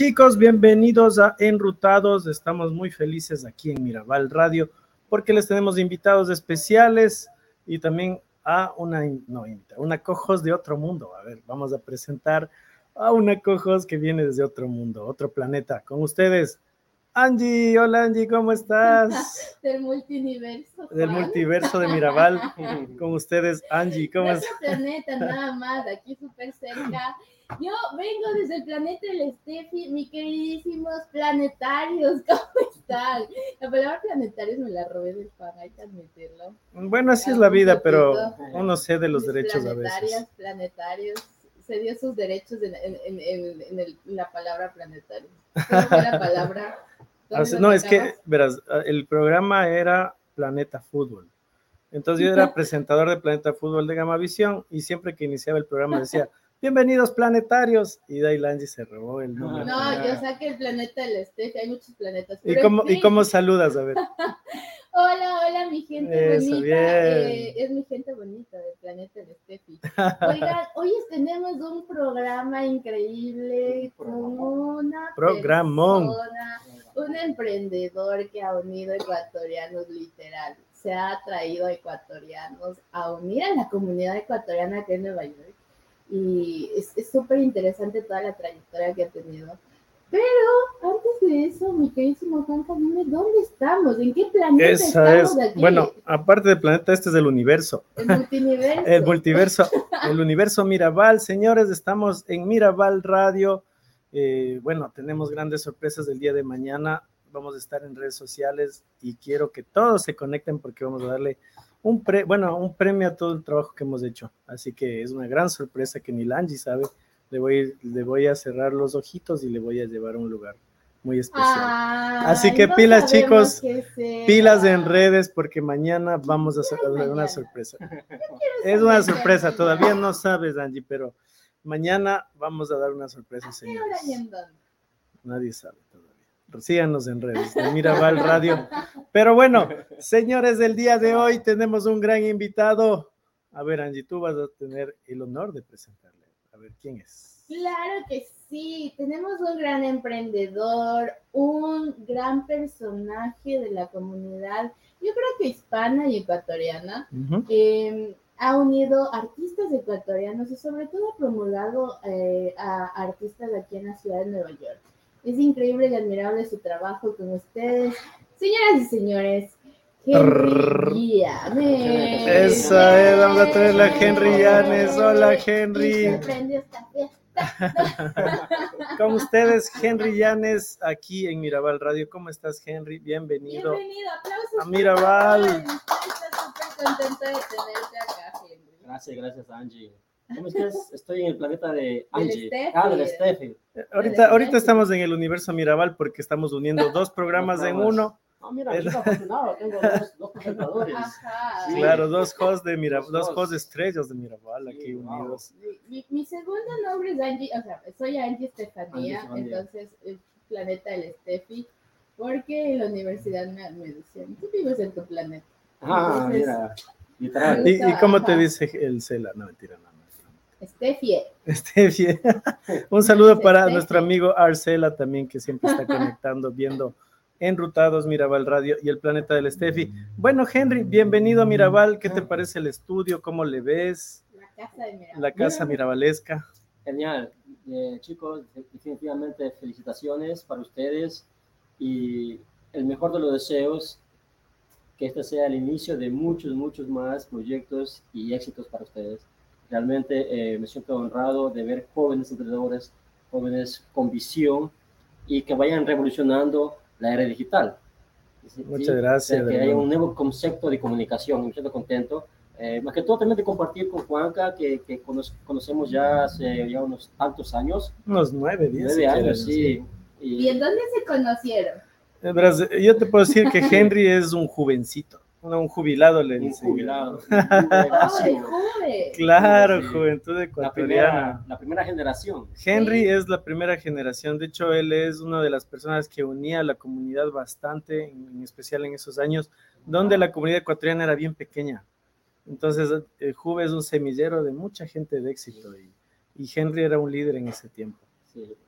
Chicos, bienvenidos a Enrutados. Estamos muy felices aquí en Mirabal Radio porque les tenemos invitados especiales y también a una, no, una cojos de otro mundo. A ver, vamos a presentar a una cojos que viene desde otro mundo, otro planeta. Con ustedes, Angie. Hola Angie, ¿cómo estás? Del multiverso. Del multiverso de Mirabal. Con ustedes, Angie, ¿cómo estás? planeta nada más, aquí súper cerca. Yo vengo desde el planeta del Steffi, mi queridísimos planetarios, ¿cómo están? La palabra planetarios me la robé del pan, hay que admitirlo. Bueno, así es la vida, pero uno cede los derechos a veces. Planetarios, se dio sus derechos en, en, en, en la palabra planetario. la palabra? no, es que, verás, el programa era Planeta Fútbol. Entonces yo era presentador de Planeta Fútbol de Gamavisión y siempre que iniciaba el programa decía, bienvenidos planetarios. Y Dailangi se robó el nombre. No, yo saqué el planeta del este, hay muchos planetas. ¿Y cómo, ¿Y cómo saludas? A ver. hola, hola, mi gente bonita. Eh, es mi gente bonita del planeta del Estefi. Oigan, hoy tenemos un programa increíble con una Programón. un emprendedor que ha unido ecuatorianos literal. Se ha traído a ecuatorianos a unir a la comunidad ecuatoriana aquí en Nueva York y es súper interesante toda la trayectoria que ha tenido. Pero antes de eso, mi queridísimo Juanca, dime dónde estamos, en qué planeta estamos es. Bueno, aparte del planeta, este es del universo. El multiverso. el multiverso, el universo Mirabal. Señores, estamos en Mirabal Radio. Eh, bueno, tenemos grandes sorpresas del día de mañana. Vamos a estar en redes sociales y quiero que todos se conecten porque vamos a darle un pre, bueno, un premio a todo el trabajo que hemos hecho. Así que es una gran sorpresa que ni Langi sabe. Le voy, le voy a cerrar los ojitos y le voy a llevar a un lugar muy especial. Así que pilas, chicos, pilas en redes porque mañana vamos a hacer una sorpresa. Es una sorpresa, todavía no sabes, Angie, pero mañana vamos a dar una sorpresa, señores. Nadie sabe todavía síganos en redes de Mirabal Radio. Pero bueno, señores, del día de hoy tenemos un gran invitado. A ver, Angie, tú vas a tener el honor de presentarle. A ver, ¿quién es? Claro que sí, tenemos un gran emprendedor, un gran personaje de la comunidad, yo creo que hispana y ecuatoriana. Em, ha unido artistas ecuatorianos y sobre todo ha promulgado eh, a artistas aquí en la ciudad de Nueva York. Es increíble y admirable su trabajo con ustedes. Señoras y señores, Henry Yanes. Esa es, vamos a traer a Henry Yanes. Hola, Henry. Con ustedes, Henry Yanes, aquí en Mirabal Radio. ¿Cómo estás, Henry? Bienvenido. Bienvenido, aplausos. A Mirabal. Estoy súper contenta de tenerte acá, Henry. Gracias, gracias, Angie. ¿Cómo estás? Estoy en el planeta de Angie. Ah, del Steffi. Ahorita, ahorita estamos en el universo Mirabal porque estamos uniendo dos programas en uno. Ah, mira, afortunado, tengo dos, dos presentadores. Ajá. Claro, dos hosts de Mirabal, dos hosts estrellas de Mirabal aquí unidos. Mi, mi, segundo nombre es Angie, o sea, soy Angie Estefanía, entonces el planeta del Steffi, porque en la universidad me, me decían, tú vives en tu planeta. Ah, mira, literal. ¿Y, ¿Y, cómo te dice el Cela? No, mentira, no. Estefie. Estefie. Un saludo para nuestro amigo Arcela también, que siempre está conectando, viendo Enrutados Mirabal Radio y el planeta del Estefi. Bueno, Henry, bienvenido a Mirabal. ¿Qué te parece el estudio? ¿Cómo le ves? La casa de Mirabal. La casa mirabalesca. Genial. Eh, chicos, definitivamente felicitaciones para ustedes y el mejor de los deseos, que este sea el inicio de muchos, muchos más proyectos y éxitos para ustedes. Realmente eh, me siento honrado de ver jóvenes emprendedores, jóvenes con visión y que vayan revolucionando la era digital. Muchas gracias. que haya un nuevo concepto de comunicación. Me siento contento. Eh, más que todo también de compartir con Juanca, que, que conocemos ya hace ya unos tantos años. Unos nueve, diez. Nueve años, sí. Y, ¿Y en dónde se conocieron? Yo te puedo decir que Henry es un jovencito un jubilado le dice. Un jubilado. claro, juventud ecuatoriana. La primera, generación. Henry es la primera generación. De hecho, él es una de las personas que unía a la comunidad bastante, en, especial en esos años, donde la comunidad ecuatoriana era bien pequeña. Entonces, el Juve es un semillero de mucha gente de éxito y, y Henry era un líder en ese tiempo.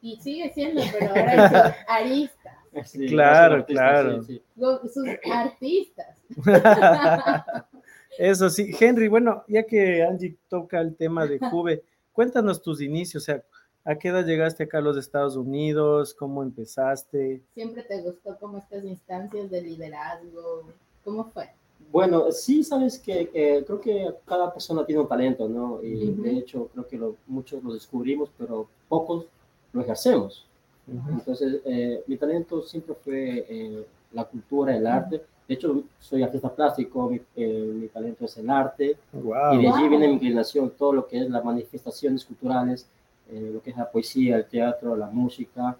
Y sigue siendo, pero ahora es arista. Claro, claro. Sus artistas. Eso sí, Henry, bueno, ya que Angie toca el tema de Juve, cuéntanos tus inicios, o sea, ¿a qué edad llegaste acá a los Estados Unidos? ¿Cómo empezaste? ¿Siempre te gustó como estas instancias de liderazgo? ¿Cómo fue? Bueno, sí, sabes que creo que cada persona tiene un talento, ¿no? Y de hecho creo que muchos lo descubrimos, pero pocos lo ejercemos. Entonces, eh, mi talento siempre fue eh, la cultura, el arte. De hecho, soy artista plástico, mi, eh, talento es el arte. Y de allí viene mi inclinación, todo lo que es las manifestaciones culturales, lo que es la poesía, el teatro, la música.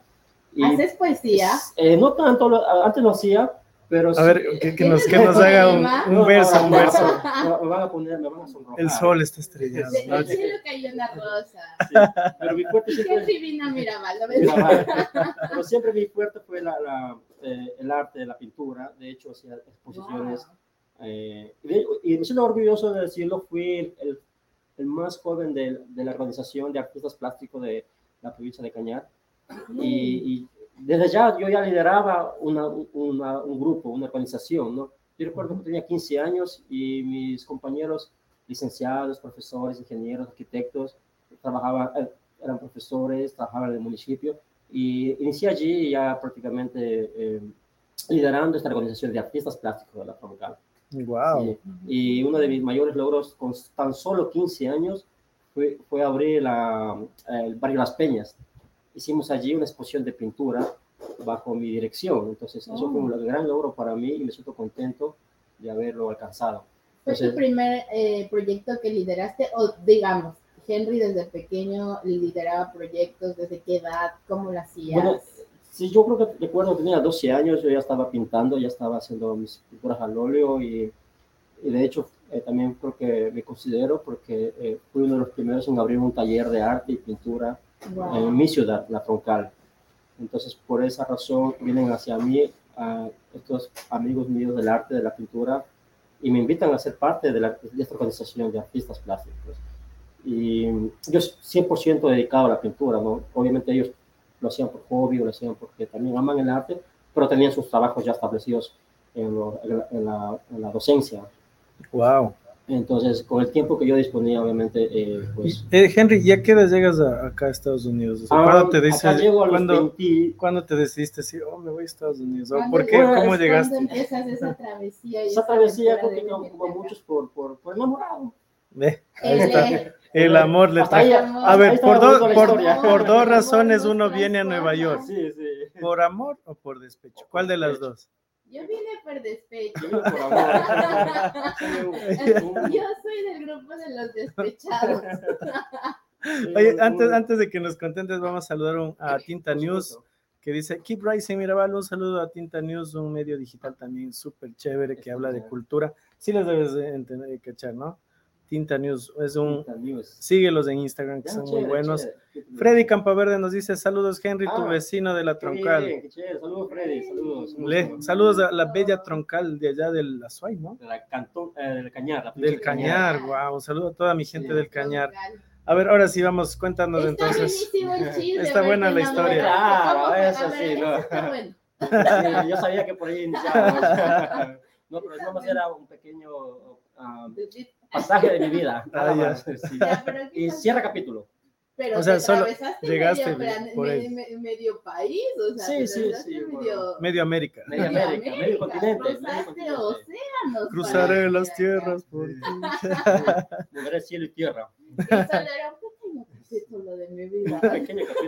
Y, ¿Haces poesía? no tanto, antes lo hacía, pero a ver, que, nos, que nos haga un, un verso, un verso. Me van a poner, me van a sonrojar. El sol está estrellado. El cielo cayó una rosa. Sí, pero mi fuerte siempre... Qué divina Mirabal, Pero siempre mi fuerte fue la, la, eh, el arte, la pintura. De hecho, hacía exposiciones. Eh, y, me siento orgulloso de decirlo, fui el, el más joven de, de, la organización de artistas plásticos de la provincia de Cañar. Y, y desde ya yo ya lideraba una, una, un grupo, una organización, ¿no? Yo recuerdo que tenía 15 años y mis compañeros licenciados, profesores, ingenieros, arquitectos, trabajaban, eh, eran profesores, trabajaban en el municipio y inicié allí ya prácticamente eh, liderando esta organización de artistas plásticos de la Troncal. Wow. y uno de mis mayores logros con tan solo 15 años fue, fue abrir la, el barrio Las Peñas, hicimos allí una exposición de pintura bajo mi dirección. Entonces, eso fue un oh. gran logro para mí y me siento contento de haberlo alcanzado. ¿Fue tu primer eh, proyecto que lideraste o digamos, Henry desde pequeño lideraba proyectos, desde qué edad, cómo lo hacías? Bueno, sí, yo creo que recuerdo tenía 12 años, yo ya estaba pintando, ya estaba haciendo mis pinturas al óleo y, y de hecho eh, también creo que me considero porque eh, fui uno de los primeros en abrir un taller de arte y pintura en mi ciudad, La Troncal. Entonces, por esa razón, vienen hacia mí a estos amigos míos del arte, de la pintura, y me invitan a ser parte de, la, de esta organización de artistas plásticos. Y yo 100% dedicado a la pintura, ¿no? Obviamente ellos lo hacían por hobby lo hacían porque también aman el arte, pero tenían sus trabajos ya establecidos en, en, la, en la, docencia. Wow. Entonces, con el tiempo que yo disponía, obviamente, eh, pues... Eh, Henry, ¿ya qué edad llegas acá a Estados Unidos? O ¿cuándo, te dices, ¿cuándo, te decidiste decir, oh, me voy a Estados Unidos? ¿Por qué? ¿Cómo llegaste? ¿Cuándo empiezas esa travesía? esa travesía creo que como, muchos por, por, por enamorado. ¿Ve? El amor le trae. A ver, por, por, por, dos razones uno viene a Nueva York. Sí, sí. ¿Por amor o por despecho? ¿Cuál de las dos? Yo vine por despecho. Yo soy del grupo de los despechados. Oye, antes, antes de que nos contentes, vamos a saludar a Tinta News que dice Keep Rising Mirabal. Un saludo a Tinta News, un medio digital también súper chévere que habla de cultura. Sí les debes de entender, cachar, ¿no? Tinta News. Es un, síguelos en Instagram, que son muy buenos. Freddy Campaverde nos dice, saludos Henry, tu ah, vecino de la Troncal. saludos Freddy, saludos. saludos a la bella Troncal de allá del Azuay, ¿no? cantón, eh, del Cañar. del Cañar, wow, un saludo a toda mi gente del Cañar. A ver, ahora sí vamos, cuéntanos entonces. está buena la historia. Ah, eso sí, no. yo sabía que por ahí iniciábamos. no, pero no era un pequeño um, pasaje de mi vida. Ah, y cierra capítulo. Pero o sea, solo llegaste medio, medio, país, o sea, sí, sí, sí, medio, medio, América. Medio América, medio continente. Medio océanos. Cruzaré las tierras por ti. Moveré cielo y tierra. de mi vida.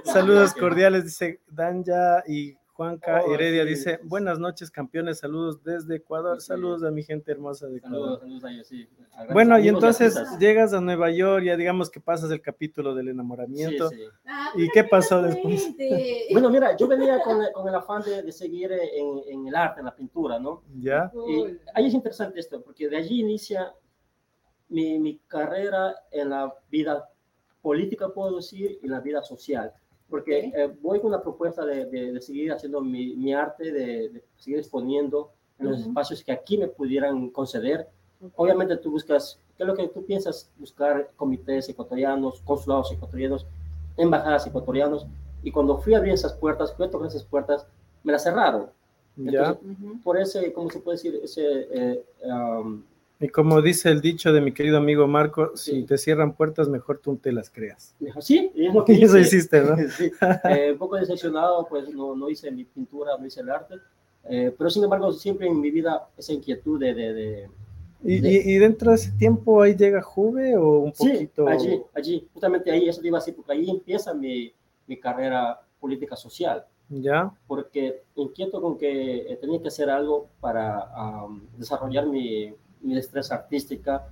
Saludos cordiales, dice Danja y Juanca oh, Heredia dice, buenas noches campeones, saludos desde Ecuador, saludos a mi gente hermosa de Ecuador. Saludos, saludos a ellos, sí. Bueno, y entonces llegas a Nueva York, ya digamos que pasas el capítulo del enamoramiento. Sí, sí. Ah, ¿Y qué pasó después? bueno, mira, yo venía con, con el afán de, de seguir en, en, el arte, en la pintura, ¿no? Ya. Y ahí es interesante esto, porque de allí inicia mi, mi carrera en la vida política, puedo decir, y la vida social porque eh, voy con la propuesta de, de, seguir haciendo mi, mi arte, de, de, seguir exponiendo en los espacios que aquí me pudieran conceder. Obviamente tú buscas, ¿qué es lo que tú piensas? Buscar comités ecuatorianos, consulados ecuatorianos, embajadas ecuatorianos, Y cuando fui a abrir esas puertas, fui a tocar esas puertas, me las cerraron. ya. Por ese, ¿cómo se puede decir? Ese, eh, y como dice el dicho de mi querido amigo Marco, si te cierran puertas, mejor tú te las creas. Sí, es lo que Eso hiciste, ¿no? sí. Eh, un poco decepcionado, pues no, no, hice mi pintura, no hice el arte, eh, pero sin embargo siempre en mi vida esa inquietud de... de, de, ¿Y, ¿Y, dentro de ese tiempo ahí llega Juve o un poquito? Sí, allí, allí, justamente ahí, eso te iba a decir, porque ahí empieza mi, mi carrera política social. ¿Ya? Porque inquieto con que eh, tenía que hacer algo para desarrollar mi, mi destreza artística,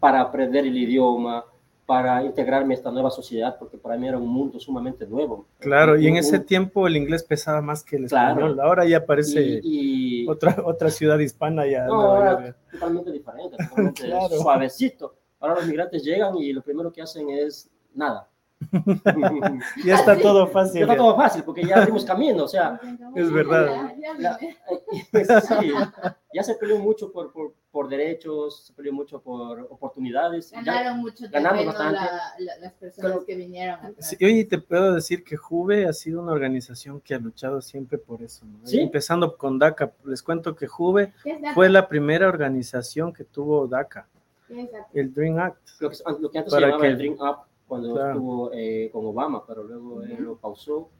para aprender el idioma, para integrarme a esta nueva sociedad, porque para mí era un mundo sumamente nuevo. Claro, y en ese tiempo el inglés pesaba más que el español. Ahora ya parece otra, otra ciudad hispana ya. No, ahora totalmente diferente, totalmente suavecito. Ahora los migrantes llegan y lo primero que hacen es nada. ya está todo fácil. Ya está todo fácil, porque ya abrimos camino, o sea. Es verdad. Ya, ya se peleó mucho por, por, por, derechos, se peleó mucho por oportunidades. Ganaron mucho ganamos bastante. las personas que vinieron. Sí, oye, te puedo decir que Juve ha sido una organización que ha luchado siempre por eso. Empezando con DACA. Les cuento que Juve fue la primera organización que tuvo DACA. El Dream Act. Lo que, lo que antes se llamaba el Dream Act cuando estuvo eh, con Obama, pero luego él lo pausó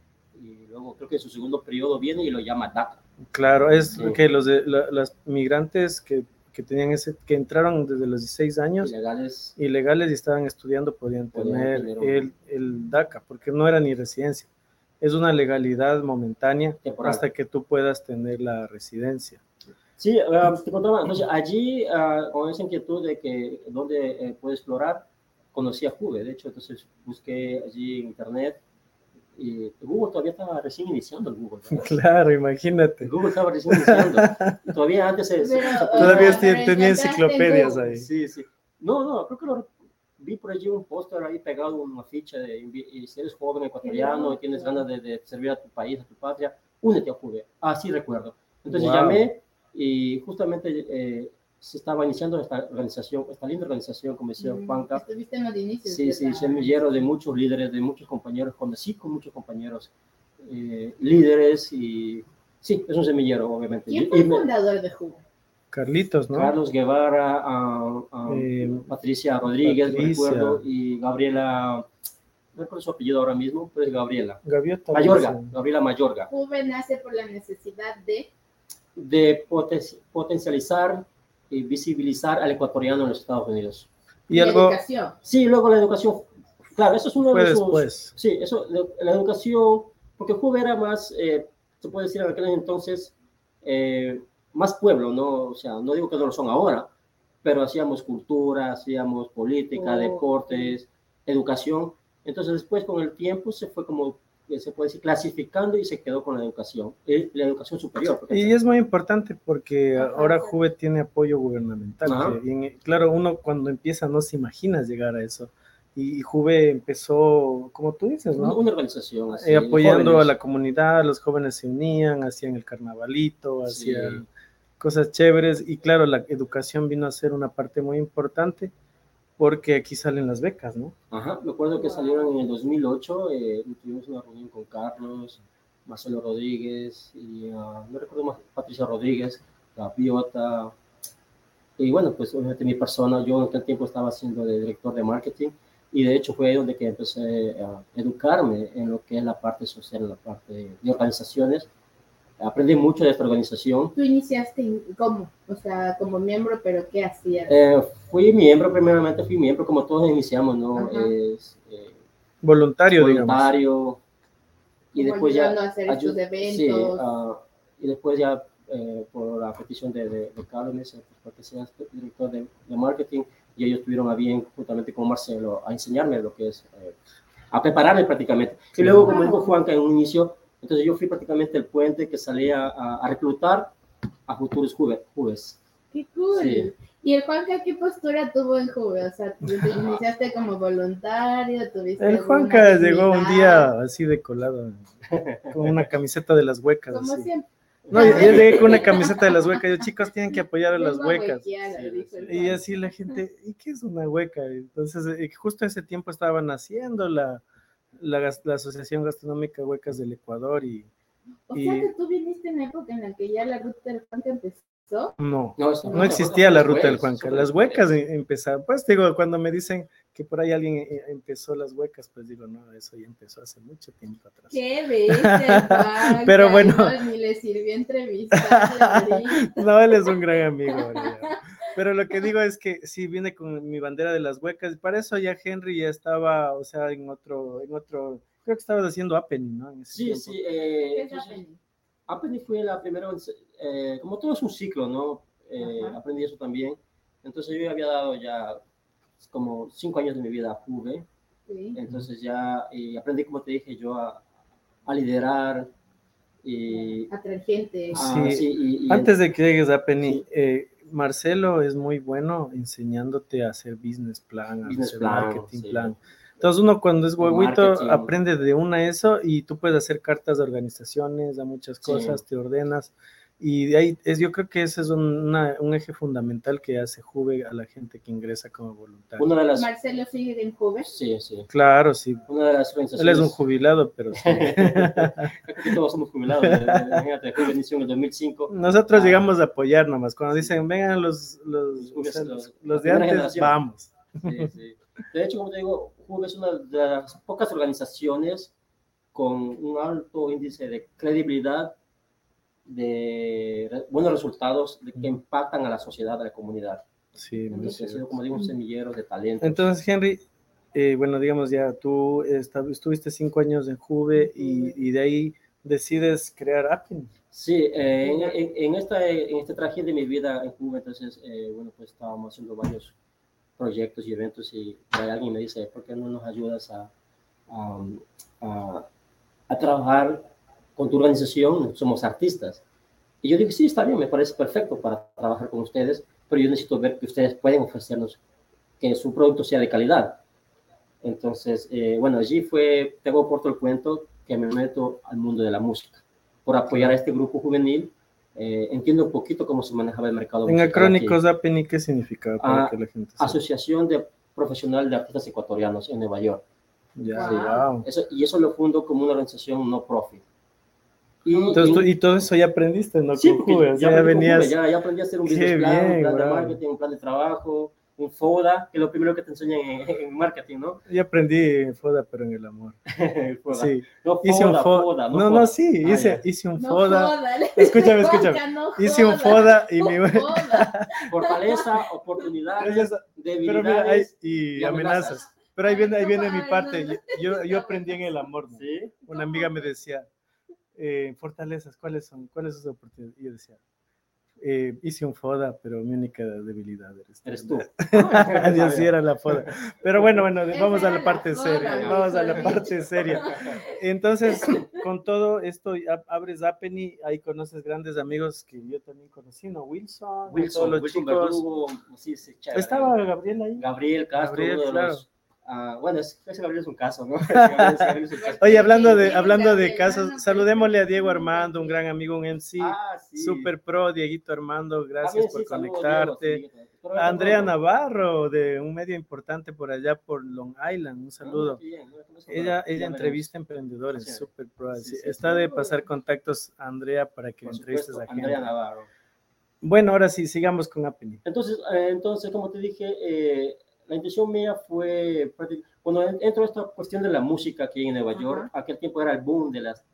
y luego creo que su segundo periodo viene y lo llama DACA. Claro, es que los de los migrantes que, que, tenían ese, que entraron desde los 16 años ilegales, ilegales y estaban estudiando podían, tener, el, el, DACA, porque no era ni residencia, es una legalidad momentánea hasta que tú puedas tener la residencia. Sí, ah, te contaba, entonces allí uh, con esa inquietud de que dónde eh, puede explorar, conocí a Juve, de hecho, entonces busqué allí en internet y Google todavía estaba recién iniciando el Google. Claro, imagínate. Google estaba recién iniciando. todavía antes se, todavía tenía enciclopedias ahí. Sí, sí. No, no, creo que lo, vi por allí un póster ahí pegado, una ficha de y si eres joven ecuatoriano y tienes ganas de, de, servir a tu país, a tu patria, únete a Juve. Así ah, recuerdo. Entonces llamé y justamente eh, se estaba iniciando esta organización, esta linda organización, como decía mm, Juanca. Estuviste en los inicios. Sí, sí, semillero de muchos líderes, de muchos compañeros, conocí con muchos compañeros eh, líderes y sí, es un semillero, obviamente. ¿Quién fue el fundador de Jugo? Carlitos, ¿no? Carlos Guevara, eh, Patricia Rodríguez, recuerdo, y Gabriela, no recuerdo su apellido ahora mismo, pero es Gabriela. Gaviota, Mayorga, Gabriela Mayorga. Juve nace por la necesidad de... De potencializar y visibilizar al ecuatoriano en los Estados Unidos. Y, algo... educación. Sí, luego la educación. Claro, eso es uno de los... Sí, eso, la educación, porque Juve era más, eh, se puede decir en aquel entonces, eh, más pueblo, ¿no? O sea, no digo que no lo son ahora, pero hacíamos cultura, hacíamos política, oh, deportes, educación. Entonces después con el tiempo se fue como se puede decir, clasificando y se quedó con la educación, eh, la educación superior. Y es muy importante porque ahora Juve tiene apoyo gubernamental. claro, uno cuando empieza no se imagina llegar a eso. Y, Juve empezó, como tú dices, ¿no? Una organización así, eh, apoyando a la comunidad, los jóvenes se unían, hacían el carnavalito, hacían cosas chéveres. Y claro, la educación vino a ser una parte muy importante porque aquí salen las becas, ¿no? Ajá, me acuerdo que salieron en el 2008, eh, tuvimos una reunión con Carlos, Marcelo Rodríguez y uh, no recuerdo más, Patricia Rodríguez, la y bueno, pues obviamente mi persona, yo en aquel tiempo estaba siendo de director de marketing y de hecho fue ahí donde que empecé a educarme en lo que es la parte social, la parte de organizaciones aprendí mucho de esta organización. ¿Tú iniciaste cómo? O sea, como miembro, pero ¿qué hacías? Eh, fui miembro, primeramente fui miembro, como todos iniciamos, ¿no? Es, eh, voluntario, voluntario. Y después ya... A hacer estos eventos. Sí, uh, y después ya eh, por la petición de, de, de Carlos, pues, para que seas director de, de, marketing, y ellos tuvieron a bien, juntamente con Marcelo, a enseñarme lo que es, eh, a prepararme prácticamente. Y luego, como dijo Juanca en un inicio, entonces yo fui prácticamente el puente que salía a, reclutar a futuros juves. ¡Qué cool! ¿Y el Juanca qué postura tuvo en Juve? O sea, ¿te iniciaste como voluntario? ¿Tuviste el Juanca llegó un día así de colado, con una camiseta de las huecas. Como siempre. No, yo llegué con una camiseta de las huecas. Yo, chicos, tienen que apoyar a las huecas. y así la gente, ¿y qué es una hueca? Entonces, eh, justo ese tiempo estaban haciendo la, la, Asociación Gastronómica Huecas del Ecuador y... O sea que tú viniste en la época en la que ya la ruta del Juanca empezó. No, no, existía la ruta del Juanca. Las huecas em, empezaron. Pues digo, cuando me dicen que por ahí alguien eh, empezó las huecas, pues digo, no, eso ya empezó hace mucho tiempo atrás. Qué bestia, Pero bueno. ni le sirvió entrevistar. no, él es un gran amigo. Pero lo que digo es que sí viene con mi bandera de las huecas. Para eso ya Henry ya estaba, o sea, en otro, en otro, creo que estabas haciendo Appenny, ¿no? sí, sí. Eh, ¿Qué es? Appenny fue la primera, eh, como todo es un ciclo, ¿no? Eh, aprendí eso también. Entonces yo había dado ya como cinco años de mi vida a Juve. Entonces ya aprendí, como te dije, yo a, a liderar. Y, a traer gente. sí. Antes de que llegues a Penny, eh, Marcelo es muy bueno enseñándote a hacer business plan, a hacer marketing plan. Entonces uno cuando es huevito aprende de una eso y tú puedes hacer cartas de organizaciones, a muchas cosas, te ordenas. Y de ahí, es, yo creo que ese es un eje fundamental que hace Juve a la gente que ingresa como voluntario. Una de las... ¿Marcelo sigue en Juve? Sí, sí. Claro, sí. Una de las organizaciones... Él es un jubilado, pero sí. todos somos jubilados. Imagínate, Juve inició en el 2005. Nosotros ah. llegamos a apoyar nomás. Cuando dicen, vengan los, los, los, los de antes, vamos. Sí, sí. De hecho, como te digo, Juve es una de las pocas organizaciones con un alto índice de credibilidad de buenos resultados de que impactan a la sociedad, a la comunidad. Sí, Entonces, ha sido, como digo, un semillero de talento. Entonces, Henry, eh, bueno, digamos ya, tú estuviste cinco años en Juve y, de ahí decides crear Appin. Sí, eh, en, esta, en este traje de mi vida en Juve, entonces, eh, bueno, pues estábamos haciendo varios proyectos y eventos y alguien me dice, ¿por qué no nos ayudas a, a, a trabajar con tu organización somos artistas. Y yo dije, sí, está bien, me parece perfecto para trabajar con ustedes, pero yo necesito ver que ustedes pueden ofrecernos que su producto sea de calidad. Entonces, eh, bueno, allí fue, tengo corto el cuento, que me meto al mundo de la música por apoyar a este grupo juvenil. Eh, entiendo un poquito cómo se manejaba el mercado. En Acrónicos APNI, ¿qué significa para ah, que la gente Asociación de Profesional de Artistas Ecuatorianos en Nueva York. Ya, eso, y eso lo fundo como una organización no profit. Y, Entonces, y todo eso ya aprendiste, ¿no? Sí, ya, venías... ya, ya, aprendí a hacer un business plan, un plan de marketing, un plan de trabajo, un FODA, que es lo primero que te enseñan en, marketing, ¿no? Yo aprendí FODA, pero en el amor. FODA. Sí. No, FODA, hice un FODA, no, no, no, sí, ah, hice, hice un FODA. Escúchame, escúchame. hice un FODA y mi... Fortaleza, oportunidades, debilidades y, amenazas. Pero ahí viene, ahí viene mi parte. Yo, yo aprendí en el amor. ¿no? ¿Sí? Una amiga me decía, eh, fortalezas, ¿cuáles son? ¿Cuáles son sus oportunidades? Y yo decía, eh, hice un FODA, pero mi única debilidad eres, tú. Dios sí era la FODA. Pero bueno, bueno, vamos a la parte seria. Vamos a la parte seria. Entonces, con todo esto, abres Appeny, ahí conoces grandes amigos que yo también conocí, ¿no? Wilson, Wilson, los chicos. Estaba Gabriel ahí. Gabriel Castro, Gabriel, claro. Ah, bueno, ese Gabriel es un caso, ¿no? Oye, hablando de, hablando de casos, saludémosle a Diego Armando, un gran amigo, un MC, ah, super pro, Dieguito Armando, gracias por conectarte. Andrea Navarro, de un medio importante por allá, por Long Island, un ah, saludo. ella ella entrevista emprendedores, super pro. Está de pasar contactos a Andrea para que entrevistes a gente. Andrea Navarro. Bueno, ahora sí, sigamos con Apple. Entonces, eh, entonces, como te dije, eh, la intención mía fue, cuando entró esta cuestión de la música aquí en Nueva York, aquel tiempo era el boom de las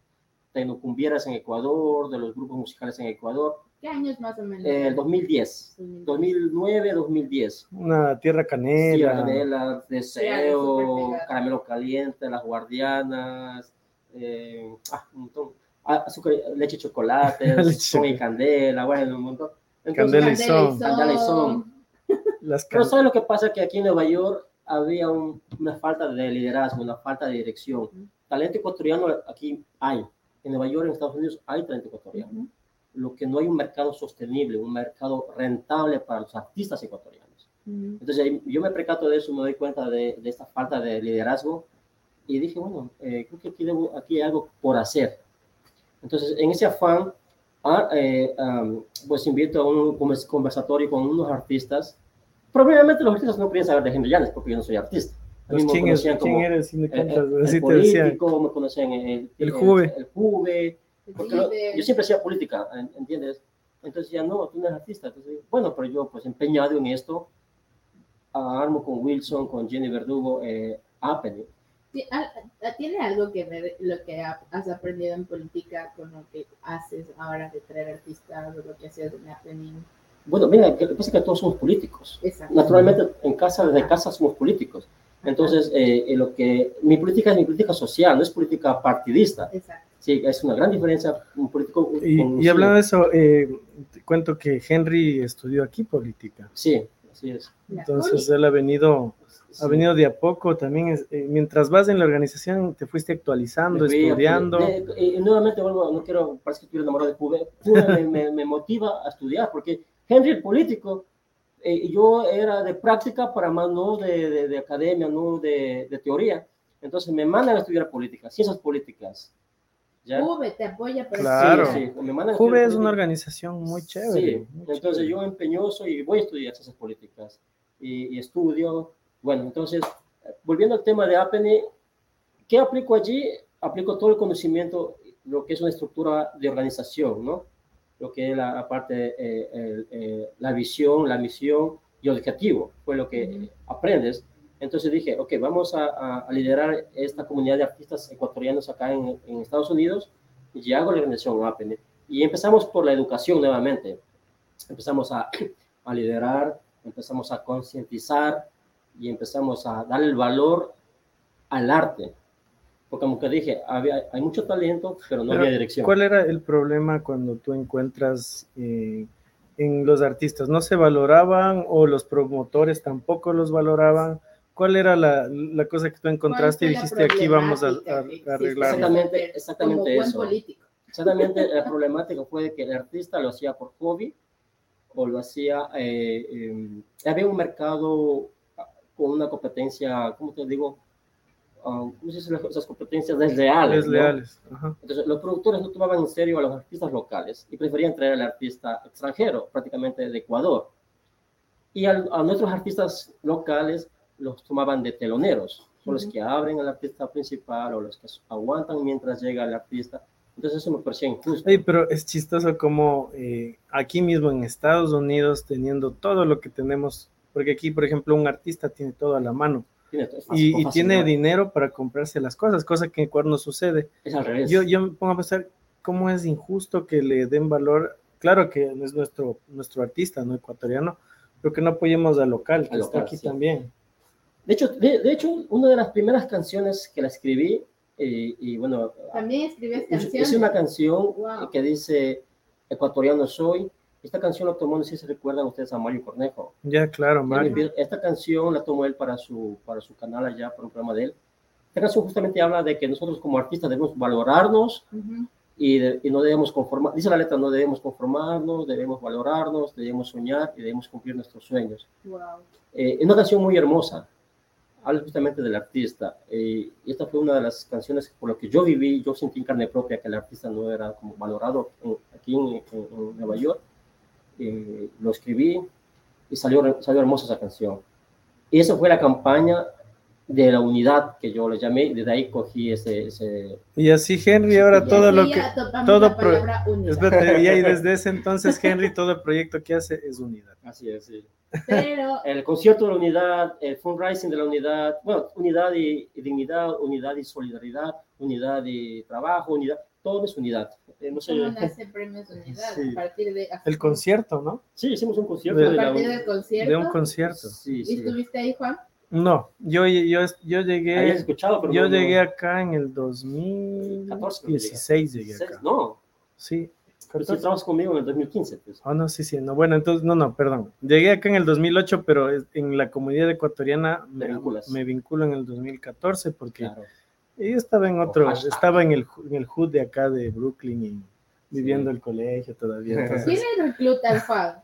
tecnocumbieras en Ecuador, de los grupos musicales en Ecuador. ¿Qué años más o menos? Eh, 2010, 2009, 2010. Una tierra canela. Tierra canela, Deseo, Caramelo Caliente, Las Guardianas, eh, ah, un montón. Ah, azúcar, leche chocolate, son y candela, bueno, un montón. candela y son. Candela y son. Pero ¿sabes lo que pasa? Que aquí en Nueva York había una falta de liderazgo, una falta de dirección. Talento ecuatoriano aquí hay. En Nueva York, en Estados Unidos, hay talento ecuatoriano. Lo que no hay un mercado sostenible, un mercado rentable para los artistas ecuatorianos. Entonces, yo me percato de eso, me doy cuenta de, esta falta de liderazgo y dije, bueno, eh, creo que aquí, aquí hay algo por hacer. Entonces, en ese afán, ah, eh, pues invito a un conversatorio con unos artistas Probablemente los artistas no podían saber de Henry Llanes porque yo no soy artista. ¿Quién, es, ¿Quién eres? el, el, político, me conocían el, el, Juve. El, Juve. yo siempre hacía política, ¿entiendes? Entonces ya no, tú no eres artista. Entonces, bueno, pero yo pues empeñado en esto, armo con Wilson, con Jenny Verdugo, eh, Apple. ¿Tiene algo que ver lo que has aprendido en política con lo que haces ahora de traer artistas o lo que haces en Happening? Bueno, mira, lo que pasa es que todos somos políticos. Naturalmente, en casa, desde casa somos políticos. Entonces, eh, lo que mi política es mi política social, no es política partidista. Exacto. Sí, es una gran diferencia un político. Y, y hablando de eso, eh, te cuento que Henry estudió aquí política. Sí, así es. Entonces, él ha venido ha venido de a poco también. Eh, mientras vas en la organización, te fuiste actualizando, estudiando. y nuevamente vuelvo, no quiero, parece que estoy enamorado de Cube. Cube me, me, motiva a estudiar, porque Henry, el político, eh, yo era de práctica para más, no de, de, academia, no de, de, teoría. Entonces me mandan a estudiar política, ciencias políticas. ¿ya? te apoya. Pero claro. Sí, me es una organización muy chévere. Sí, entonces yo empeñoso y voy a estudiar ciencias políticas y, y estudio bueno, entonces, volviendo al tema de APN, ¿qué aplico allí? Aplico todo el conocimiento, lo que es una estructura de organización, ¿no? Lo que es la, parte, eh, eh, la visión, la misión y objetivo, fue lo que aprendes. Entonces dije, ok, vamos a, liderar esta comunidad de artistas ecuatorianos acá en, Estados Unidos y hago la organización APN. Y empezamos por la educación nuevamente. Empezamos a, a liderar, empezamos a concientizar, y empezamos a darle el valor al arte. Porque como que dije, había, hay mucho talento, pero no había dirección. ¿Cuál era el problema cuando tú encuentras eh, en los artistas? ¿No se valoraban o los promotores tampoco los valoraban? ¿Cuál era la, la cosa que tú encontraste y dijiste aquí vamos a, arreglar? Exactamente, exactamente eso. Exactamente, la problemática fue que el artista lo hacía por hobby o lo hacía, eh, eh, había un mercado con una competencia, ¿cómo te digo? ¿Cómo se dicen esas competencias desleales? Desleales. Entonces, los productores no tomaban en serio a los artistas locales y preferían traer al artista extranjero, prácticamente de Ecuador. Y a, nuestros artistas locales los tomaban de teloneros, son los que abren al artista principal o los que aguantan mientras llega el artista. Entonces eso me parecía injusto. Sí, pero es chistoso como eh, aquí mismo en Estados Unidos, teniendo todo lo que tenemos porque aquí, por ejemplo, un artista tiene todo a la mano. Y, tiene dinero para comprarse las cosas, cosa que en Ecuador no sucede. Es al revés. Yo, yo me pongo a pensar cómo es injusto que le den valor, claro que es nuestro, nuestro artista, no ecuatoriano, pero que no apoyemos al local, que está aquí también. De hecho, de, hecho, una de las primeras canciones que la escribí, eh, y bueno... También escribí canciones. Es una canción que dice, ecuatoriano soy, esta canción la tomó, no sé si se recuerdan ustedes a Mario Cornejo. Ya, claro, Mario. Esta canción la tomó él para su, para su canal allá, para un programa de él. Esta canción justamente habla de que nosotros como artistas debemos valorarnos y, y, no debemos conformar, dice la letra, no debemos conformarnos, debemos valorarnos, debemos soñar y debemos cumplir nuestros sueños. Wow. Eh, es una canción muy hermosa, habla justamente del artista. Eh, y esta fue una de las canciones por lo que yo viví, yo sentí en carne propia que el artista no era como valorado aquí en, en Nueva York eh, lo escribí y salió, salió hermosa esa canción. Y esa fue la campaña de la unidad que yo le llamé, desde ahí cogí ese... ese... Y así Henry ahora todo lo que... Todo y desde ese entonces Henry todo el proyecto que hace es unidad. Así es, sí. Pero... El concierto de la unidad, el fundraising de la unidad, bueno, unidad y, y dignidad, unidad y solidaridad, unidad y trabajo, unidad, todo es unidad. Eh, no sé. premios unidad? A partir de... El concierto, ¿no? Sí, hicimos un concierto. De, a partir del concierto. De un concierto. Sí, ¿Y estuviste ahí, Juan? No, yo, yo, yo llegué. Escuchado, pero yo llegué acá en el 2016. llegué acá. No. Sí. Pero tú estabas conmigo en el 2015. Pues. Oh, no, sí, sí. No, bueno, entonces, no, no, perdón. Llegué acá en el 2008, pero en la comunidad ecuatoriana me, me, vinculo en el 2014 porque claro. Yo estaba en otro, estaba en el, en el HUD de acá de Brooklyn y viviendo el colegio todavía. Entonces... ¿Quién recluta al Juan?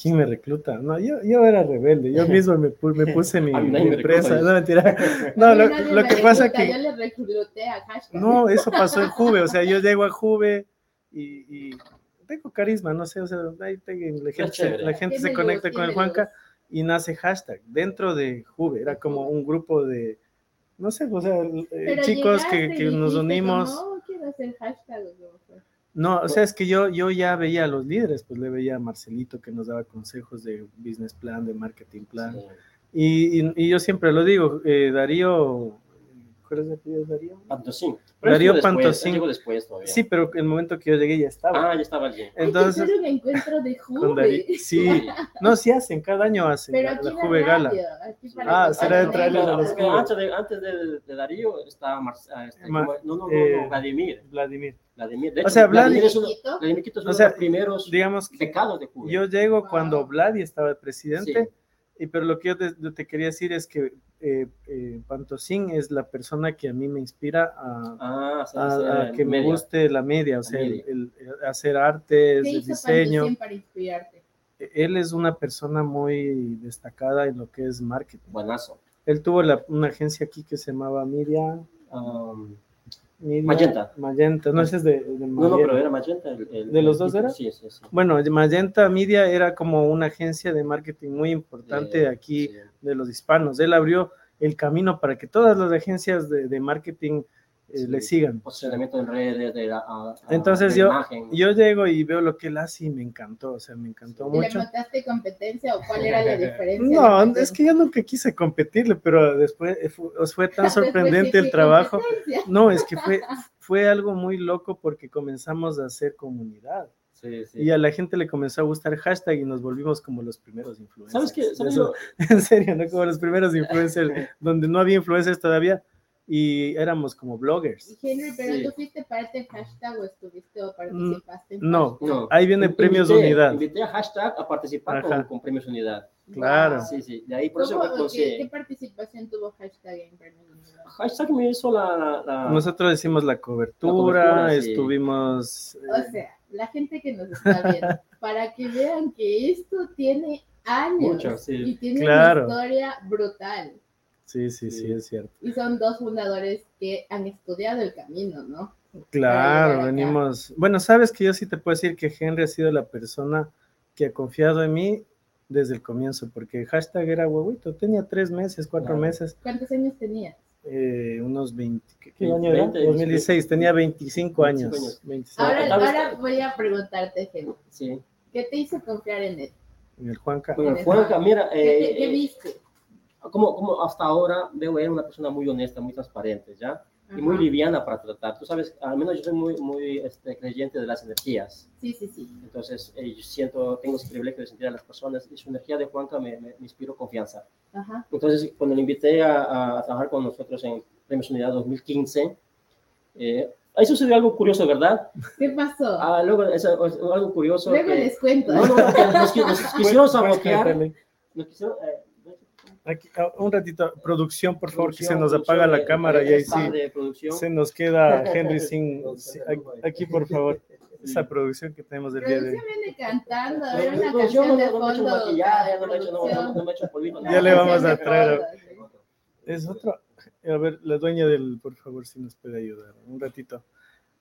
¿Quién me recluta? No, yo, yo era rebelde, yo mismo me, me puse mi, mi empresa, no mentira. No, lo, lo que pasa que... Yo le recluté a Hashtag. No, eso pasó en Juve, o sea, yo llego a Juve y, y tengo carisma, no sé, o sea, ahí la gente, la gente se conecta con el Juanca y nace hashtag dentro de Juve, era como un grupo de, no sé, o sea, eh, chicos que, que nos unimos. Como, oh, quiero hacer hashtag. No, o sea, es que yo, yo ya veía a los líderes, pues le veía a Marcelito que nos daba consejos de business plan, de marketing plan. Sí. Y, y, y yo siempre lo digo, eh, Darío, ¿cuál es el apellido de Darío? Pantosín. Darío Pero llegó después, Pantosín. llegó después todavía. Sí, pero el momento que yo llegué ya estaba. Ah, ya estaba allí. Entonces, un encuentro de con Juve. Darío, sí, no, sí hacen, cada año hacen Pero la, aquí la en Juve la Gala. Ah, será de a los clubes. antes de, antes de, de Darío estaba Mar- ah, este, no, no, no, eh, no, Vladimir. Vladimir. Vladimir. De O sea, Vladimir Vladi- es uno. Vladimir O sea, de los primeros Digamos que pecados de Cuba. yo llego cuando Vladi estaba de presidente, Sí. Y pero lo que yo te, quería decir es que eh, eh, Pantosín es la persona que a mí me inspira a, Ah, a- a que me guste la media, o sea, el- media. el- el hacer artes, ¿Qué el hizo diseño. Pantosín para inspirarte? Él es una persona muy destacada en lo que es marketing. Buenazo. Él tuvo la- una agencia aquí que se llamaba Media. Um, Media- Magenta. Magenta, no, ese es de, de no, pero era Magenta. El, el- ¿De los dos era? Sí, sí, sí. Bueno, Magenta Media era como una agencia de marketing muy importante Eh, aquí sí. de los hispanos. Él abrió el camino para que todas las agencias de, de marketing Sí. le sigan. Posicionamiento en redes, de la, a- Entonces de yo, imagen. yo llego y veo lo que él hace y me encantó, o sea, me encantó ¿Y ¿Le mucho. notaste competencia o cuál era la diferencia? No, es que yo nunca quise competirle, pero después eh, fu- os fue tan sorprendente el fue trabajo. No, es que fue, fue algo muy loco porque comenzamos a hacer comunidad Sí, sí. y a la gente le comenzó a gustar hashtag y nos volvimos como los primeros influencers. ¿Sabes qué? ¿Sabes en serio, ¿no? Como los primeros influencers, donde no había influencers todavía y éramos como bloggers. Y Henry, pero Sí. tú fuiste parte del hashtag o estuviste o participaste en no. No. Ahí viene Invité- premios unidad. Invité a hashtag a participar con, con premios unidad. Claro. Sí, sí. De ahí por eso ¿Cómo- me qué, qué participación tuvo hashtag en Premios Unidad? Hashtag me hizo la. la, la- Nosotros hicimos la cobertura, cobertura, sí. estuvimos... O eh, sea, la gente que nos está viendo, para que vean que esto tiene años Mucho, sí. y tiene Claro. una historia brutal. Sí, sí, sí, Sí. es cierto. Y son dos fundadores que han estudiado el camino, ¿no? Claro, venimos. Bueno, sabes que yo sí te puedo decir que Henry ha sido la persona que ha confiado en mí desde el comienzo, porque hashtag era huevito, tenía tres meses, cuatro Claro. meses, ¿Cuántos años tenías? eh, unos 20, ¿qué, qué 20, año era? 20, 2016, tenía 25 años. 25 años. 26. Ahora, ahora voy a preguntarte, Henry, Sí. ¿qué te hizo confiar en él? En el Juanca. Bueno, Ajá. Juanca, mira, ¿Qué, eh, qué eh, viste? Como, como hasta ahora veo él una persona muy honesta, muy transparente, ¿ya? Y muy Ajá. liviana para tratar. Tú sabes, al menos yo soy muy, muy este, creyente de las energías. Sí, sí, sí. Entonces, eh, yo siento, tengo ese privilegio de sentir a las personas y su energía de Juanca me, me, me inspiró confianza. Ajá. Entonces, cuando le invité a, a trabajar con nosotros en Premios Unidad 2015, eh, ahí sucedió algo curioso, ¿verdad? ¿Qué pasó? Ah, luego, es, es algo curioso. Luego que- les cuento. No, no, nos, qui- nos quisieron Puedes sabotear. Nos quisieron, eh, Aquí, un ratito, producción, por favor, que se producción, nos apaga producción la de- cámara de y ahí sí producción. se nos queda Henry sin, aquí por favor, esa producción que tenemos del día de hoy. Producción viene cantando, a ver una canción no, de fondo. producción. Ya le vamos a traer. sí. Es otro. A ver, la dueña del, por favor, si nos puede ayudar. Un ratito.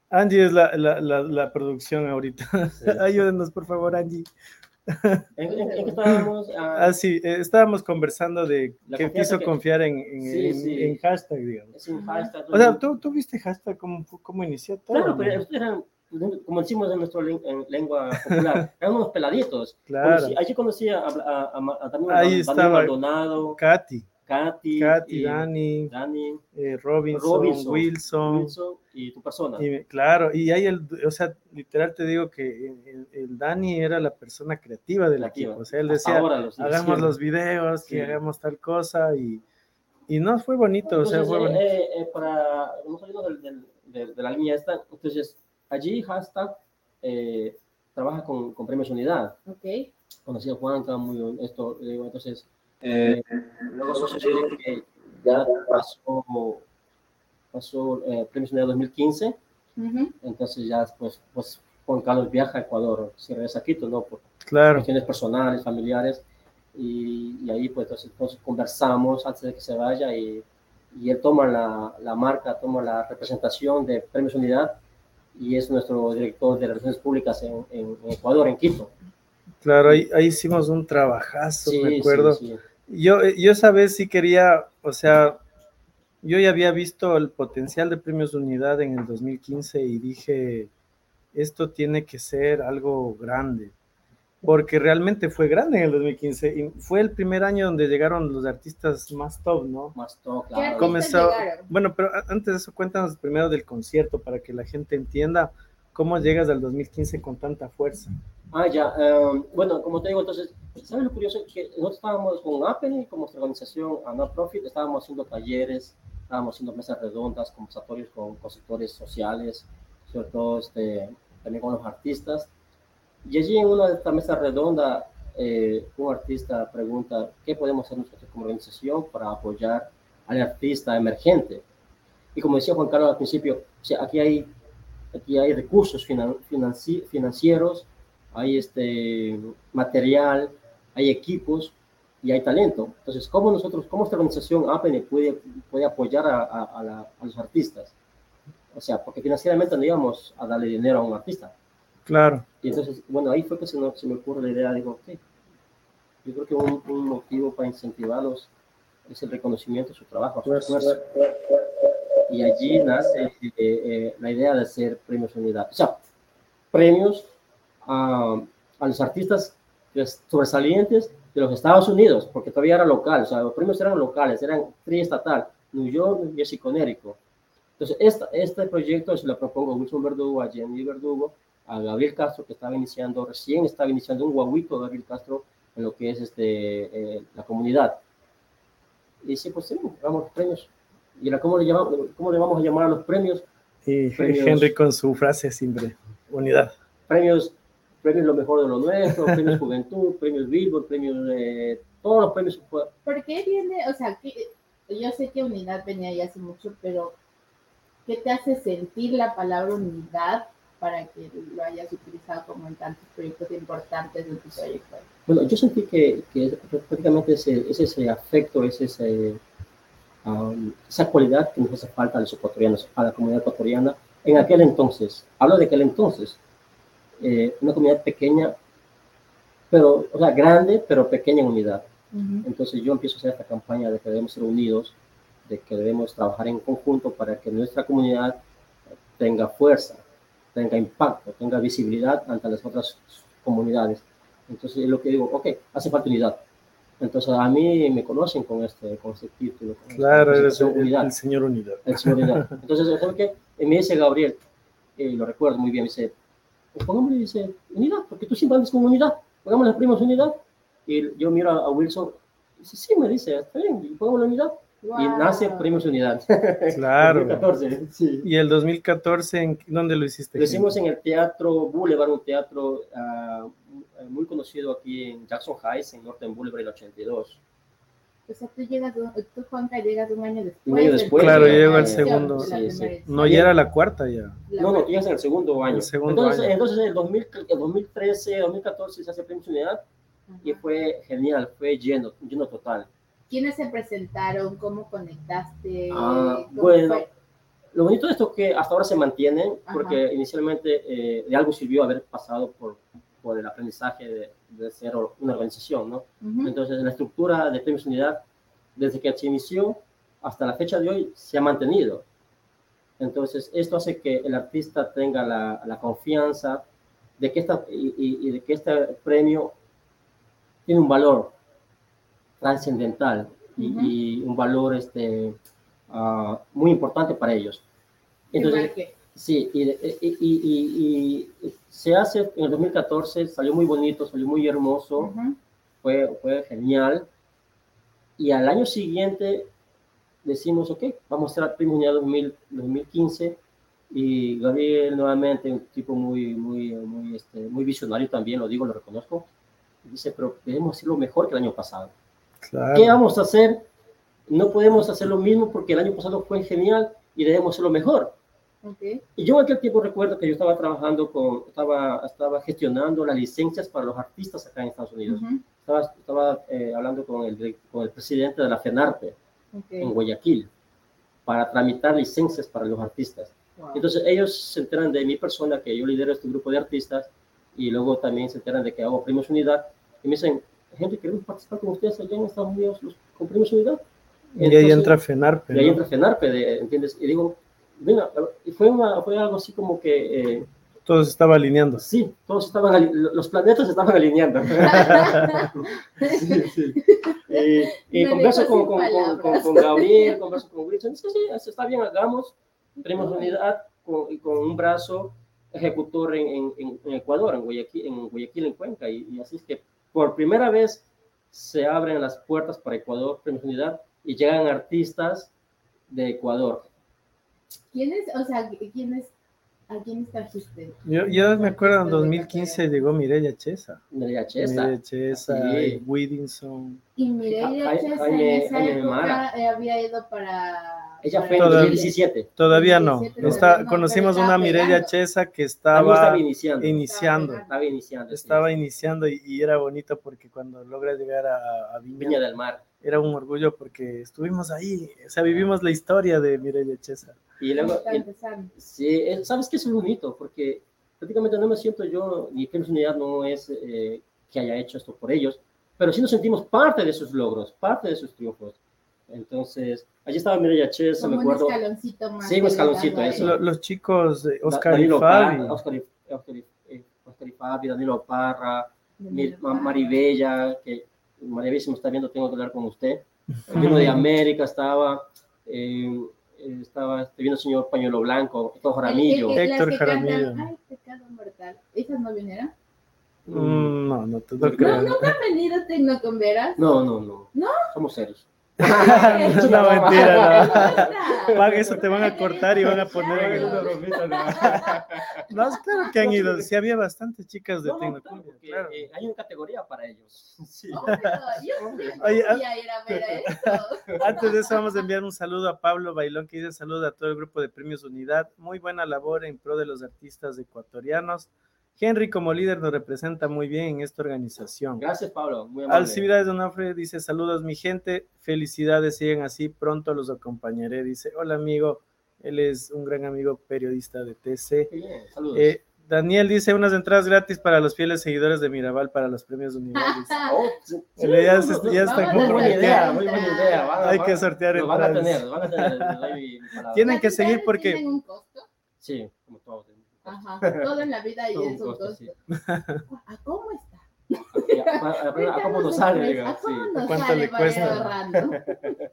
Angie es la, la, la, la producción ahorita. Ayúdenos, por favor, Angie. ¿En, en- en qué estábamos? Ah, Ah, sí, eh, estábamos conversando de que hizo que- confiar en, en, Sí, en- sí. en hashtag, digamos. es un hashtag. O sea, ¿tú, tú viste hashtag cómo, cómo inició todo. Claro, pero ustedes eran, como decimos en nuestra len- en lengua popular, eran unos peladitos. Claro. Conocí- allí conocí a, a, a, a- también a Ahí Daniel estaba. Maldonado, Katy, Katy, Katy, y Dani, Dani, eh, Robinson, Robinson, Wilson. Wilson y tu persona. Y claro, y hay el, o sea, literal te digo que el, el Dani era la persona creativa del Creativa. equipo. O sea, él Hasta decía, ahora lo sigue hagamos los videos, que Sí. hagamos tal cosa, y, y no fue bonito, o sea, Entonces, fue bonito. eh, eh, para, no salimos del, del- del- de la línea esta, entonces allí hashtag eh, trabaja con, con Premios Unidad. Ok. Conocí a Juanca, muy digo, entonces, eh, luego sucede que ya pasó, pasó eh, Premios Unidad 2015, Ujú. entonces ya pues, pues Juan Carlos viaja a Ecuador, se regresa a Quito, ¿no? Por Claro, cuestiones personales, familiares, y, y ahí pues entonces, entonces conversamos antes de que se vaya y, y él toma la, la marca, toma la representación de Premios Unidad y es nuestro director de Relaciones Públicas en, en- Ecuador, en Quito. Claro, ahí, hicimos un trabajazo, me acuerdo. Yo, yo esa vez sí quería, o sea, yo ya había visto el potencial de premios de unidad en el 2015 y dije, esto tiene que ser algo grande, porque realmente fue grande en el 2015 y fue el primer año donde llegaron los artistas más top, ¿no? Más top, claro. Comenzó, bueno, pero antes de eso cuéntanos primero del concierto para que la gente entienda cómo llegas al 2015 con tanta fuerza. Ah, ya. Em, bueno, como te digo, entonces, ¿sabes lo curioso? Que nosotros estábamos con Apple, como nuestra organización a no profit, estábamos haciendo talleres, estábamos haciendo mesas redondas, conversatorios con, con sectores sociales, sobre todo este, también con los artistas. Y allí en una de estas mesas redondas, eh, un artista pregunta, ¿qué podemos hacer nosotros como organización para apoyar al artista emergente? Y como decía Juan Carlos al principio, o sea, aquí hay, aquí hay recursos financieros, hay este material, hay equipos y hay talento. Entonces, ¿cómo nosotros, cómo esta organización APN puede, puede apoyar a, a, a los artistas? O sea, porque financieramente no íbamos a darle dinero a un artista. Claro. Y entonces, bueno, ahí fue que se, se me ocurre la idea, digo, ok, yo creo que un, un, motivo para incentivarlos es el reconocimiento de su trabajo, su esfuerzo. Y allí nace eh, eh, la idea de hacer premios unidad. O sea, premios a, a los artistas sobresalientes de los Estados Unidos, porque todavía era local, o sea, los premios eran locales, eran triestatal, New York, New Jersey, Connecticut. Entonces, esta, este proyecto se lo propongo a Wilson Verdugo, a Jenny Verdugo, a Gabriel Castro, que estaba iniciando, recién estaba iniciando un guaguito Gabriel Castro en lo que es este, eh, la comunidad. Y dice, pues sí, vamos premios. ¿Y ahora cómo le, llamamos, cómo le vamos a llamar a los premios? Y Henry con su frase siempre, unidad. Premios, premios lo mejor de lo nuestro, premios Juventud, premios Billboard, premios, eh, todos los premios. ¿Por qué viene, o sea, que, yo sé que unidad venía ya hace mucho, pero ¿Qué te hace sentir la palabra unidad para que lo hayas utilizado como en tantos proyectos importantes de tu trayectoria? Bueno, yo sentí que, que prácticamente ese, ese afecto, es ese, um, esa cualidad que nos hace falta a los ecuatorianos, a la comunidad ecuatoriana en aquel entonces. Hablo de aquel entonces. Eh, una comunidad pequeña, pero, o sea, grande, pero pequeña en unidad. Entonces yo empiezo a hacer esta campaña de que debemos ser unidos, de que debemos trabajar en conjunto para que nuestra comunidad tenga fuerza, tenga impacto, tenga visibilidad ante las otras comunidades. Entonces es lo que digo, ok, hace falta unidad. Entonces a mí me conocen con este, con este título. claro, el, señor Unidad. El señor Unidad. Entonces, ¿sabes qué? me dice Gabriel, y lo recuerdo muy bien, me dice, pues pongámosle, dice, unidad, porque tú siempre andas con unidad, pongámosle primos unidad. Y yo miro a, Wilson, dice, sí, me dice, está bien, pongámosle unidad. Y nace Premios Unidad. Claro. 2014, sí. ¿Y el 2014 en dónde lo hiciste? Lo hicimos en el Teatro Boulevard, un teatro uh, muy conocido aquí en Jackson Heights, en Norton Boulevard, el 82. O sea, tú llegas, tú Juanca, llegas un año después. Un año después. Claro, llego al segundo. Sí, sí. No, ya era la cuarta ya. no, no, tú llegas en el segundo año. El segundo entonces, año. entonces, en el, 2000, el 2013, 2014 se hace Premios Unidad y fue genial, fue lleno, lleno total. ¿Quiénes se presentaron? ¿Cómo conectaste? Ah, bueno, lo bonito de esto es que hasta ahora se mantienen, porque inicialmente eh, de algo sirvió haber pasado por, por el aprendizaje de, ser una organización, ¿no? Entonces, la estructura de Premios Unidad, desde que se inició hasta la fecha de hoy, se ha mantenido. Entonces, esto hace que el artista tenga la, la confianza de que, esta, y, y de que este premio tiene un valor trascendental y, un valor este, uh, muy importante para ellos. Entonces, sí, y, y, se hace en el 2014, salió muy bonito, salió muy hermoso, fue, fue genial. Y al año siguiente decimos, ok, vamos a hacer la primera 2000, 2015 y Gabriel nuevamente un tipo muy muy muy este, muy visionario también lo digo lo reconozco dice pero debemos hacerlo mejor que el año pasado ¿Qué vamos a hacer? No podemos hacer lo mismo porque el año pasado fue genial y debemos hacerlo mejor. Y yo en aquel tiempo recuerdo que yo estaba trabajando con, estaba, estaba gestionando las licencias para los artistas acá en Estados Unidos. Estaba, estaba eh, hablando con el, con el presidente de la FENARPE en Guayaquil para tramitar licencias para los artistas. Entonces ellos se enteran de mi persona, que yo lidero este grupo de artistas, y luego también se enteran de que hago Premios Unidad y me dicen, gente, queremos participar con ustedes allá en Estados Unidos los, con Premios Unidad. y ahí entra FENARPE. Y ahí entra FENARPE, ¿entiendes? Y digo, y fue, una, fue algo así como que... Eh, todo se estaba alineando. Sí, todos estaban, los planetas estaban alineando. sí, sí. Y, converso con, con, con, con, Gabriel, converso con Wilson, sí, sí, está bien, hagamos, tenemos unidad con, con un brazo ejecutor en, en, en, Ecuador, en Guayaquil, en Guayaquil, en Cuenca, y, así es que por primera vez se abren las puertas para Ecuador, Premios Unidad, y llegan artistas de Ecuador. ¿Quiénes, o sea, quiénes ¿A quién trajiste? Yo, yo me acuerdo en 2015 llegó Mireya Chesa. Mireya Chesa. Mireya Chesa, sí. Widinson. Y Mireya Chesa en esa época había ido para... Ella fue en 2017. Todavía no. Está, conocimos una Mireya Chesa que estaba, estaba iniciando. Iniciando. Estaba iniciando. Estaba iniciando y, y, era bonito porque cuando logra llegar a, a Viña, Viña del Mar era un orgullo porque estuvimos ahí, o sea, vivimos la historia de Mireya Chesa. Y luego, sí, ¿sabes qué es bonito? Porque prácticamente no me siento yo, ni Premios Unidad no es eh, que haya hecho esto por ellos, pero sí nos sentimos parte de sus logros, parte de sus triunfos. Entonces, allí estaba Mireya Chesa, me acuerdo. Un escaloncito más. Sí, un escaloncito, eso. Los, chicos, de Oscar y Fabi. Oscar y, Oscar, y, eh, Oscar y Fabi, Danilo Parra, Maribella, que María me está viendo, tengo que hablar con usted. El vino de América estaba, eh, estaba este vino el señor Pañuelo Blanco, Héctor Jaramillo. Héctor Jaramillo. Ay, pecado mortal. ¿Esas no vinieron? Mm, no, no te no, creo. ¿Nunca han venido? No, no, no. ¿No? Somos serios. No, mentira, no. eso te van a cortar y van a poner en el... No, claro que han ido. Sí, había bastantes chicas de no, claro. Eh, hay una categoría para ellos. Sí. Oh, Oye, a eso. Antes de eso, vamos a enviar un saludo a Pablo Bailón, que dice saludo a todo el grupo de Premios Unidad. Muy buena labor en pro de los artistas ecuatorianos. Henry como líder nos representa muy bien en esta organización. Gracias, Pablo. Muy. Alcibiades Donofre dice, saludos mi gente, felicidades, siguen así, pronto los acompañaré. Dice, hola amigo, él es un gran amigo periodista de TC. Bien, saludos. Eh, Daniel dice unas entradas gratis para los fieles seguidores de Mirabal para los premios Unidades. Oh, sí, ya, está muy buena idea, muy buena idea. Van, Hay van, que sortear entradas. Van a tener, van a tener. Tienen que seguir porque... ¿Tienen un costo? Sí, como todos. Ajá, todo en la vida y eso un costo. Sí. ¿A cómo está? ¿A, cómo nos sale? ¿A cómo nos ¿Cuánto sale le cuesta?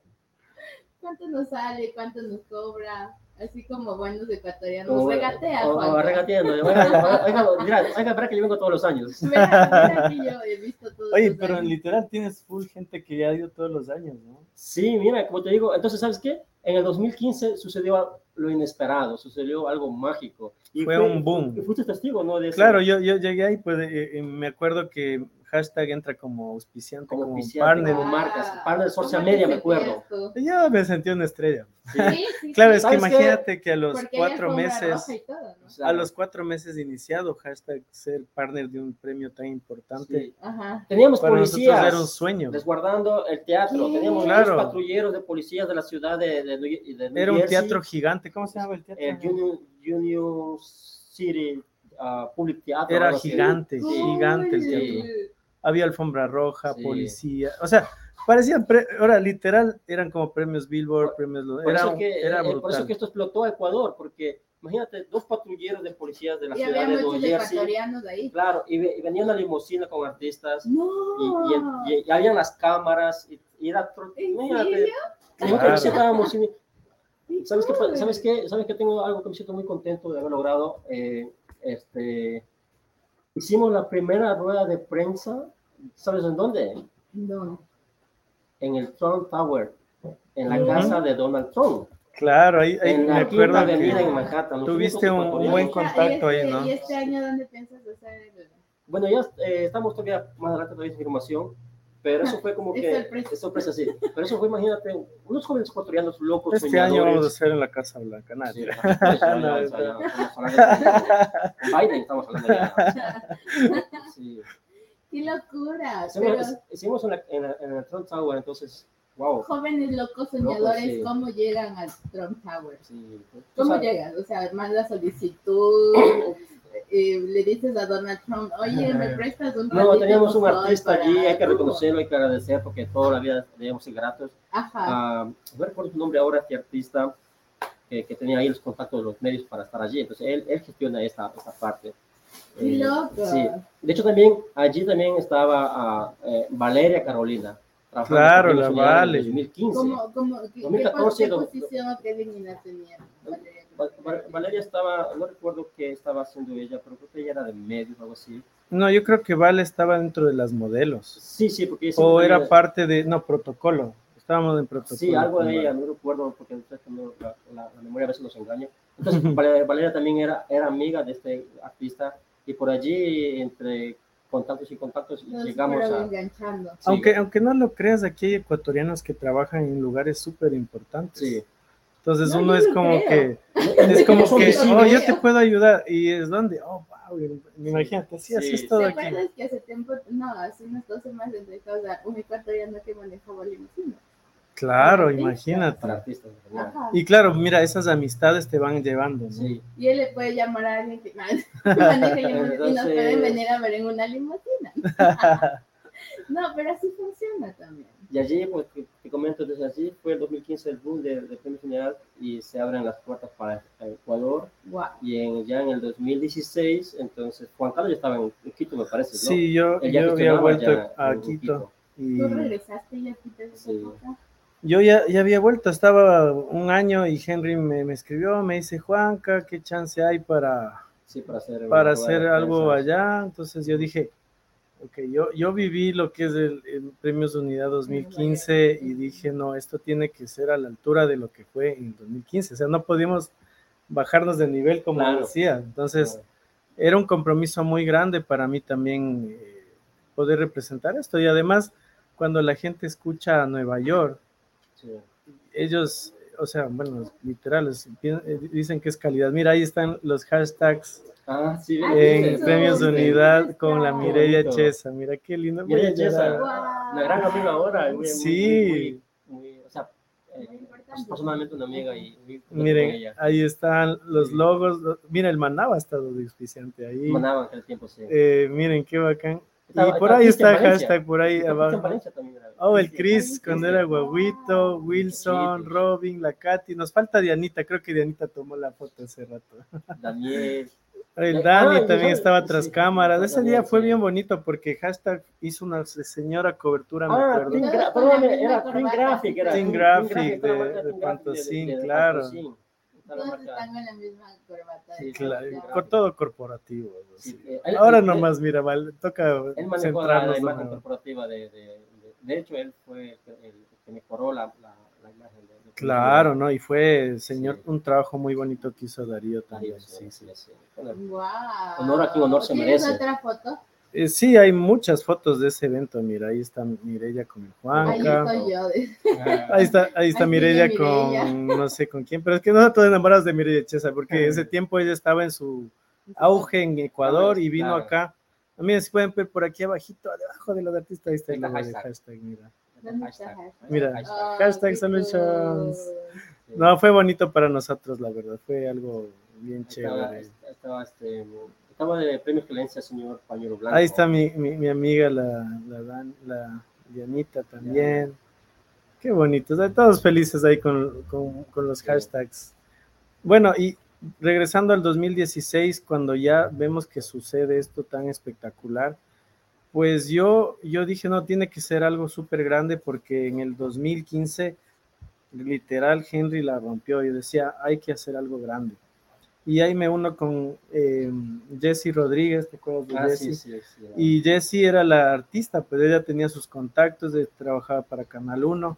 ¿Cuánto nos sale? ¿Cuánto nos cobra? Así como buenos ecuatorianos. O, regatea, o, o regateando. Mira, hay que yo vengo todos los años. Mira, mira que yo he visto todos Oye, los pero años. literal tienes full gente que ya ha ido todos los años, ¿no? Sí, mira, como te digo, entonces, ¿sabes qué? En el 2015 sucedió lo inesperado, sucedió algo mágico. Y fue, un boom. Y fuiste testigo, ¿no? De claro, yo, yo llegué ahí, pues eh, me acuerdo que hashtag entra como auspiciante, como, como auspiciante, partner. como marcas, partner de Social Media, me acuerdo. Yo me sentí una estrella. Sí, sí, Claro, sí. es que imagínate que a los Porque cuatro meses, todo, ¿no? A los cuatro meses de iniciado, hashtag ser partner de un premio tan importante, sí. Ajá. Teníamos para nosotros policías era un sueño. resguardando el teatro, teníamos Claro. patrulleros de policías de la ciudad de, de, New- de New Era un Jersey, teatro gigante, ¿cómo se llama el teatro? el Union, Union City uh, Public Theater. Era gigante, Sí. gigante el teatro. Había alfombra roja, Sí. policía, o sea, parecían, pre- ahora literal, eran como premios Billboard, premios, Por, era, eso que, era eh, por eso que esto explotó a Ecuador, porque imagínate, dos patrulleros de policías de la Y ciudad había de muchos Jersey. ahí. Claro, y, ve- y venía una limusina con artistas. No. y, y, y- y habían las cámaras y, y era tro- ¿En imagínate, nosotros estábamos Qué ¿Sabes qué? ¿Sabes qué? ¿Sabes que tengo algo que me siento muy contento de haber logrado? Eh, este, hicimos la primera rueda de prensa, ¿sabes en dónde? No. En el Trump Tower, en la Ujú. casa de Donald Trump, Claro, ahí, ahí en me acuerdo avenida en que Manhattan. Los tuviste un- un buen contacto y ahí, este- ¿no? ¿Y este año dónde piensas hacer el... Bueno, ya eh, estamos todavía más adelante todavía de información, pero eso fue como que sorpresa. es sorpresa, sí. Pero eso fue, imagínate, unos jóvenes ecuatorianos locos. este año soñadores. vamos a hacer en la Casa Blanca, nada. Sí, No, de- con Biden estamos hablando ya. Sí. ¡Qué locura! Hicimos, Pero hicimos en, la- en en el Trump Tower, entonces, wow. jóvenes locos soñadores, sí. ¿cómo llegan al Trump Tower? Sí, tú ¿Cómo sabes, llegan? O sea, manda solicitud. eh, le dices a Donald Trump, oye, me prestas un No, teníamos un artista allí, hay que reconocerlo, hay que agradecer porque toda la vida debíamos ser gratos. Ajá. Uh, no recuerdo su nombre ahora, este artista que, que, tenía ahí los contactos de los medios para estar allí. Entonces, él, él gestiona esta, esta parte. Eh, sí. De hecho, también allí también estaba uh, eh, Valeria Carolina. Claro, la Vale. 2015. ¿Cómo, cómo, 2014, ¿Qué posición o qué tenía Valeria? Valeria estaba, no recuerdo qué estaba haciendo ella, pero creo que ella era de medios o algo así. No, yo creo que Vale estaba dentro de las modelos. Sí, sí, porque... O era parte de, no, protocolo. Estábamos en protocolo. Sí, algo de ella, no recuerdo, porque la, la, memoria a veces nos engaña. Entonces, Valeria también era, era amiga de este artista y por allí, entre contactos y contactos, llegamos a... Aunque, aunque no lo creas, aquí hay ecuatorianos que trabajan en lugares súper importantes. Sí. Entonces uno es como que, es como que, oh, yo te puedo ayudar. Y es donde, oh, wow, imagínate, así, así es todo aquí. ¿Te acuerdas que hace tiempo, no, hace unas dos semanas entre cosas, un ecuatoriano que manejaba limusina? Claro, imagínate. Y claro, mira, esas amistades te van llevando, ¿no? Sí. Y él le puede llamar a alguien que limusina y nos pueden venir a ver en una limusina. no, pero así funciona también. Y allí, pues, te comento, desde allí fue el 2015 el boom del de Premio General y se abren las puertas para Ecuador. Y en, ya en el 2016, entonces, Juan Carlos ya estaba en, Quito, me parece, ¿no? Sí, yo, yo había vuelto a Quito. Y... ¿Tú regresaste ya a Quito sí. Yo ya, ya, había vuelto, estaba un año y Henry me, me escribió, me dice, Juanca, ¿qué chance hay para, sí, para hacer, para hacer algo allá? Entonces yo dije, Ok, yo, yo viví lo que es el, Premios de Unidad 2015 y dije, no, esto tiene que ser a la altura de lo que fue en 2015. O sea, no podíamos bajarnos de nivel como decía. Entonces, era un compromiso muy grande para mí también eh, poder representar esto. Y además, cuando la gente escucha a Nueva York, ellos, o sea, bueno, literales, eh, dicen que es calidad. Mira, ahí están los hashtags Ah, sí, en premios de unidad con la Mireya Chesa. Mira qué lindo. Mireya Chesa, una gran amiga ahora. Muy, sí. Muy, o sea, eh, personalmente una amiga y Miren, ahí están los logos. Mira, el Manaba ha estado auspiciante ahí. Manaba en el tiempo, sí. Eh, miren, qué bacán. Y por ahí está el hashtag, por ahí abajo. Oh, el Chris cuando era guaguito, Wilson, Robin, la Katy. Nos falta Dianita, creo que Dianita tomó la foto hace rato. Daniel. El Dani también estaba tras cámaras. Ese día fue bien bonito porque hashtag hizo una señora cobertura, me ah, acuerdo. era Team Graphic. Era Team Graphic de, de Pantocín, claro. Todos están en la misma corbata. Sí, claro, con todo corporativo. Sí, eh, Ahora nomás, mira, vale, toca él manejó la, imagen corporativa de, de, de, hecho, él fue el, que mejoró la, la, la imagen de Claro, ¿no? Y fue, señor, un trabajo muy bonito que hizo Darío también. sí, sí, sí. Wow. Honor a quien honor se merece. otra foto? Eh, sí, hay muchas fotos de ese evento. Mira, ahí está Mireya con el Juanca. Ahí estoy yo. Ahí está, ahí está Mireya con no sé con quién, pero es que no todos enamorados de Mireya Chesa, porque ese tiempo ella estaba en su auge en Ecuador y vino acá. También si pueden ver por aquí abajito, debajo de los artistas, ahí está el hashtag, mira. Mira, hashtag solutions. No, fue bonito para nosotros, la verdad. Fue algo bien chévere. Estaba, este, estaba de premio excelencia, señor Pañuelo Blanco. Ahí está mi, mi, amiga, la, la, la Dianita también. Qué bonito. Todos felices ahí con, con, con los hashtags. Bueno, y regresando al 2016, cuando ya vemos que sucede esto tan espectacular, pues yo, yo dije, no, tiene que ser algo súper grande porque en el 2015, literal, Henry la rompió. Yo decía, hay que hacer algo grande. Y ahí me uno con eh, Jessie Rodríguez, ¿te acuerdas de ah, Jessie? Sí, sí, sí, y Jessie era la artista, pues ella tenía sus contactos, trabajaba para Canal 1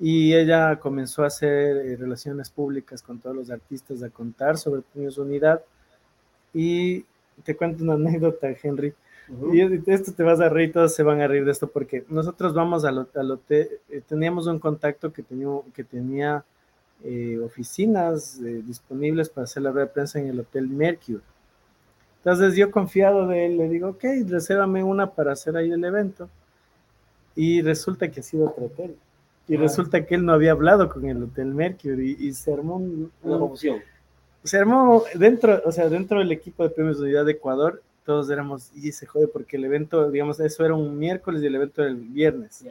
y ella comenzó a hacer eh, relaciones públicas con todos los artistas, a contar sobre Premios Unidad. Y te cuento una anécdota, Henry. Y esto te vas a reír, todos se van a reír de esto, porque nosotros vamos al, hotel, eh, teníamos un contacto que tenía, que tenía eh, oficinas eh, disponibles para hacer la de prensa en el Hotel Mercury. Entonces yo confiado de él, le digo, ok, resérvame una para hacer ahí el evento. Y resulta que ha sido otro hotel. Y resulta que él no había hablado con el Hotel Mercury y, se armó una confusión Se armó dentro, o sea, dentro del equipo de Premios de Unidad de Ecuador, todos éramos, y se jode porque el evento, digamos, eso era un miércoles y el evento era el viernes.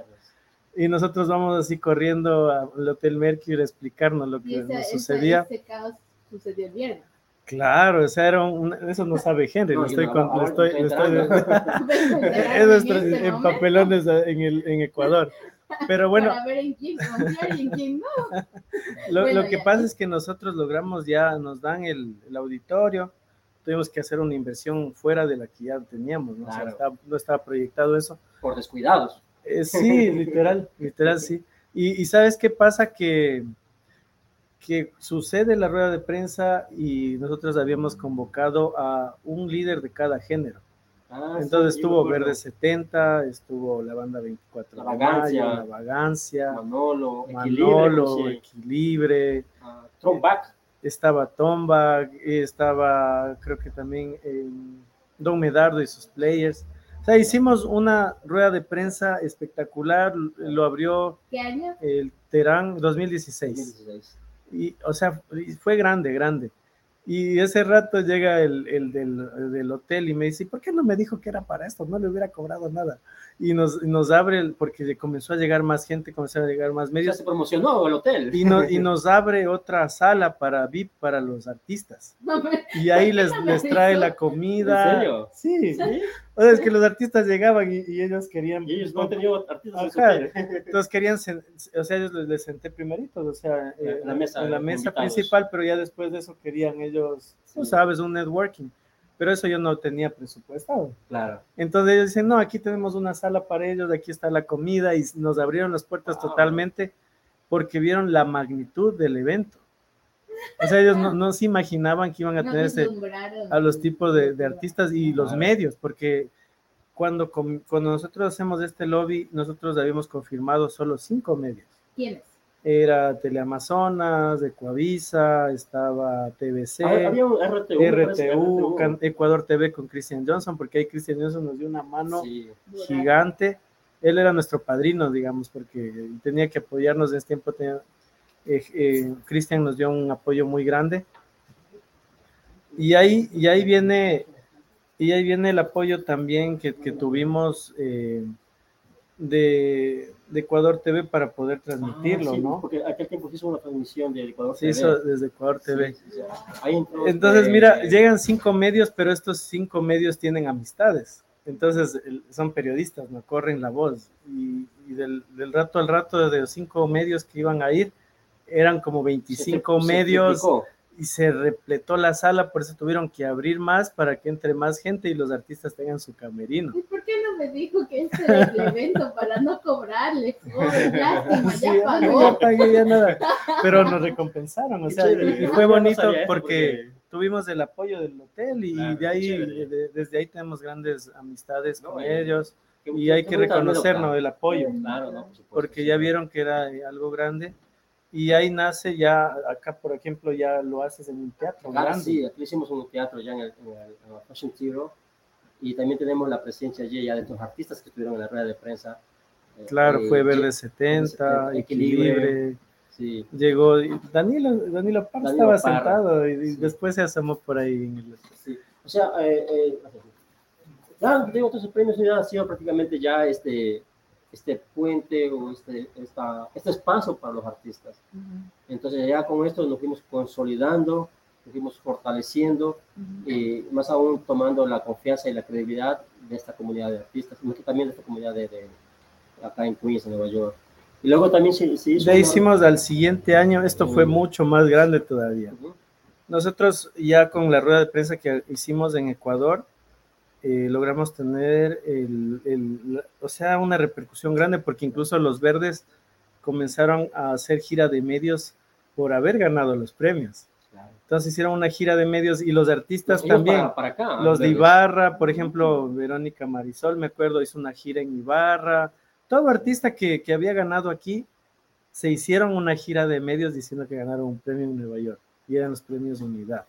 Y nosotros vamos así corriendo al Hotel Mercury a explicarnos lo que nos sucedía. Ese caos sucedió el viernes. Claro, o sea, era un, eso no sabe Henry, no, estoy, con, estoy, estoy, es en papelones en, el, en Ecuador. Pero bueno, Para ver en quién confiar y en quién no. lo, bueno, lo, que ya. pasa es que nosotros logramos ya, nos dan el, el, auditorio, tuvimos que hacer una inversión fuera de la que ya teníamos, ¿no? Claro. O sea, estaba, no estaba proyectado eso. Por descuidados. Eh, sí, literal, literal, sí. Y, y sabes qué pasa que que sucede la rueda de prensa y nosotros habíamos convocado a un líder de cada género. Ah, Entonces sí, estuvo Verde 70, estuvo la banda 24 la Vagancia, la Vagancia Manolo, Manolo, Equilibre, uh, Tomback. Estaba Tomback, estaba creo que también eh, Don Medardo y sus players. O sea, hicimos una rueda de prensa espectacular, lo abrió ¿Qué año? el Terán 2016. 2016 y, o sea, fue grande, grande. Y ese rato llega el, el del, del, hotel y me dice, ¿por qué no me dijo que era para esto? No le hubiera cobrado nada. Y nos, nos abre, porque comenzó a llegar más gente, comenzó a llegar más medios. Ya se promocionó el hotel. Y, no, y nos abre otra sala para VIP para los artistas. No me, Y ahí les, les trae la comida. ¿En serio? Sí. ¿Sí? O sea, es que los artistas llegaban y, y ellos querían. Y ellos no han tenido artistas Ajá. Entonces querían, o sea, ellos les, les senté primeritos, o sea, eh, la mesa, en la mesa invitados. principal, pero ya después de eso querían ellos, tú Sí. sabes, un networking. Pero eso yo no tenía presupuestado. Claro. Entonces ellos dicen, no, aquí tenemos una sala para ellos, aquí está la comida y nos abrieron las puertas Wow. totalmente porque vieron la magnitud del evento. O sea, ellos no, no se imaginaban que iban a no tener ese, a los tipos de, de artistas y los medios, porque cuando, com- cuando nosotros hacemos este lobby, nosotros habíamos confirmado solo cinco medios. ¿Quiénes? Era Teleamazonas, Ecuavisa, estaba TVC, Ah, Había un RTU. Ecuador TV con Christian Johnson, porque ahí Christian Johnson nos dio una mano Sí. gigante. Él era nuestro padrino, digamos, porque tenía que apoyarnos en ese tiempo. eh, eh, Christian nos dio un apoyo muy grande. Y ahí, y ahí viene, y ahí viene el apoyo también que, que tuvimos eh, de, de Ecuador TV para poder transmitirlo, Ah, sí, ¿no? Porque aquel tiempo se hizo una transmisión de Ecuador Se TV. hizo desde Ecuador TV. Sí, sí, entró, Entonces, mira, llegan cinco medios, pero estos cinco medios tienen amistades. Entonces, el- son periodistas, no corren la voz. Y, y del, del rato al rato, de los cinco medios que iban a ir, eran como se 25 se medios triplicó. Y se repletó la sala, por eso tuvieron que abrir más para que entre más gente y los artistas tengan su camerino. ¿Y por qué no me dijo que este era el evento para no cobrarle? Oh, lástima, Sí, ya pagó. ya pagué, ya nada. Pero nos recompensaron, o sea, chévere. y fue no bonito sabía eso porque tuvimos el apoyo del hotel y Claro, de ahí, de- desde ahí tenemos grandes amistades No, con y- ellos Qué- y qué- hay qué que reconocernos anécdota. el apoyo, Claro, no, por supuesto, porque sí. ya vieron que era eh, algo grande y ahí nace ya, acá por ejemplo ya lo haces en un teatro Acá grande. sí, aquí hicimos un teatro ya en el, en el, en el Fashion Zero y también tenemos la presencia allí ya de estos artistas que estuvieron en la rueda de prensa. Eh, Claro, eh, fue Verde 70, 70, Equilibre, Equilibre. Sí, llegó y Danilo, Danilo Parra Danilo estaba Parra, sentado y, sí. después se asomó por ahí en el... sí. O sea, eh, eh, ya digo, otros premios ya ha sido prácticamente ya este, este puente o este, esta, este espacio para los artistas. Entonces ya con esto nos fuimos consolidando, nos fuimos fortaleciendo y más aún tomando la confianza y la credibilidad de esta comunidad de artistas, y también de esta comunidad de, de acá en Queens, en Nueva York. Y luego también se, se hizo... Ya una- hicimos al siguiente año, esto fue Mm. mucho más grande todavía. Nosotros ya con la rueda de prensa que hicimos en Ecuador, eh, logramos tener el, el- la- o sea, una repercusión grande porque incluso los verdes comenzaron a hacer gira de medios por haber ganado los premios. Claro. Entonces hicieron una gira de medios y los artistas también. Para, para acá. Los de. Ibarra, por ejemplo, Verónica Marisol, me acuerdo, hizo una gira en Ibarra. Todo artista que, que había ganado aquí se hicieron una gira de medios diciendo que ganaron un premio en Nueva York y eran los premios Unidad.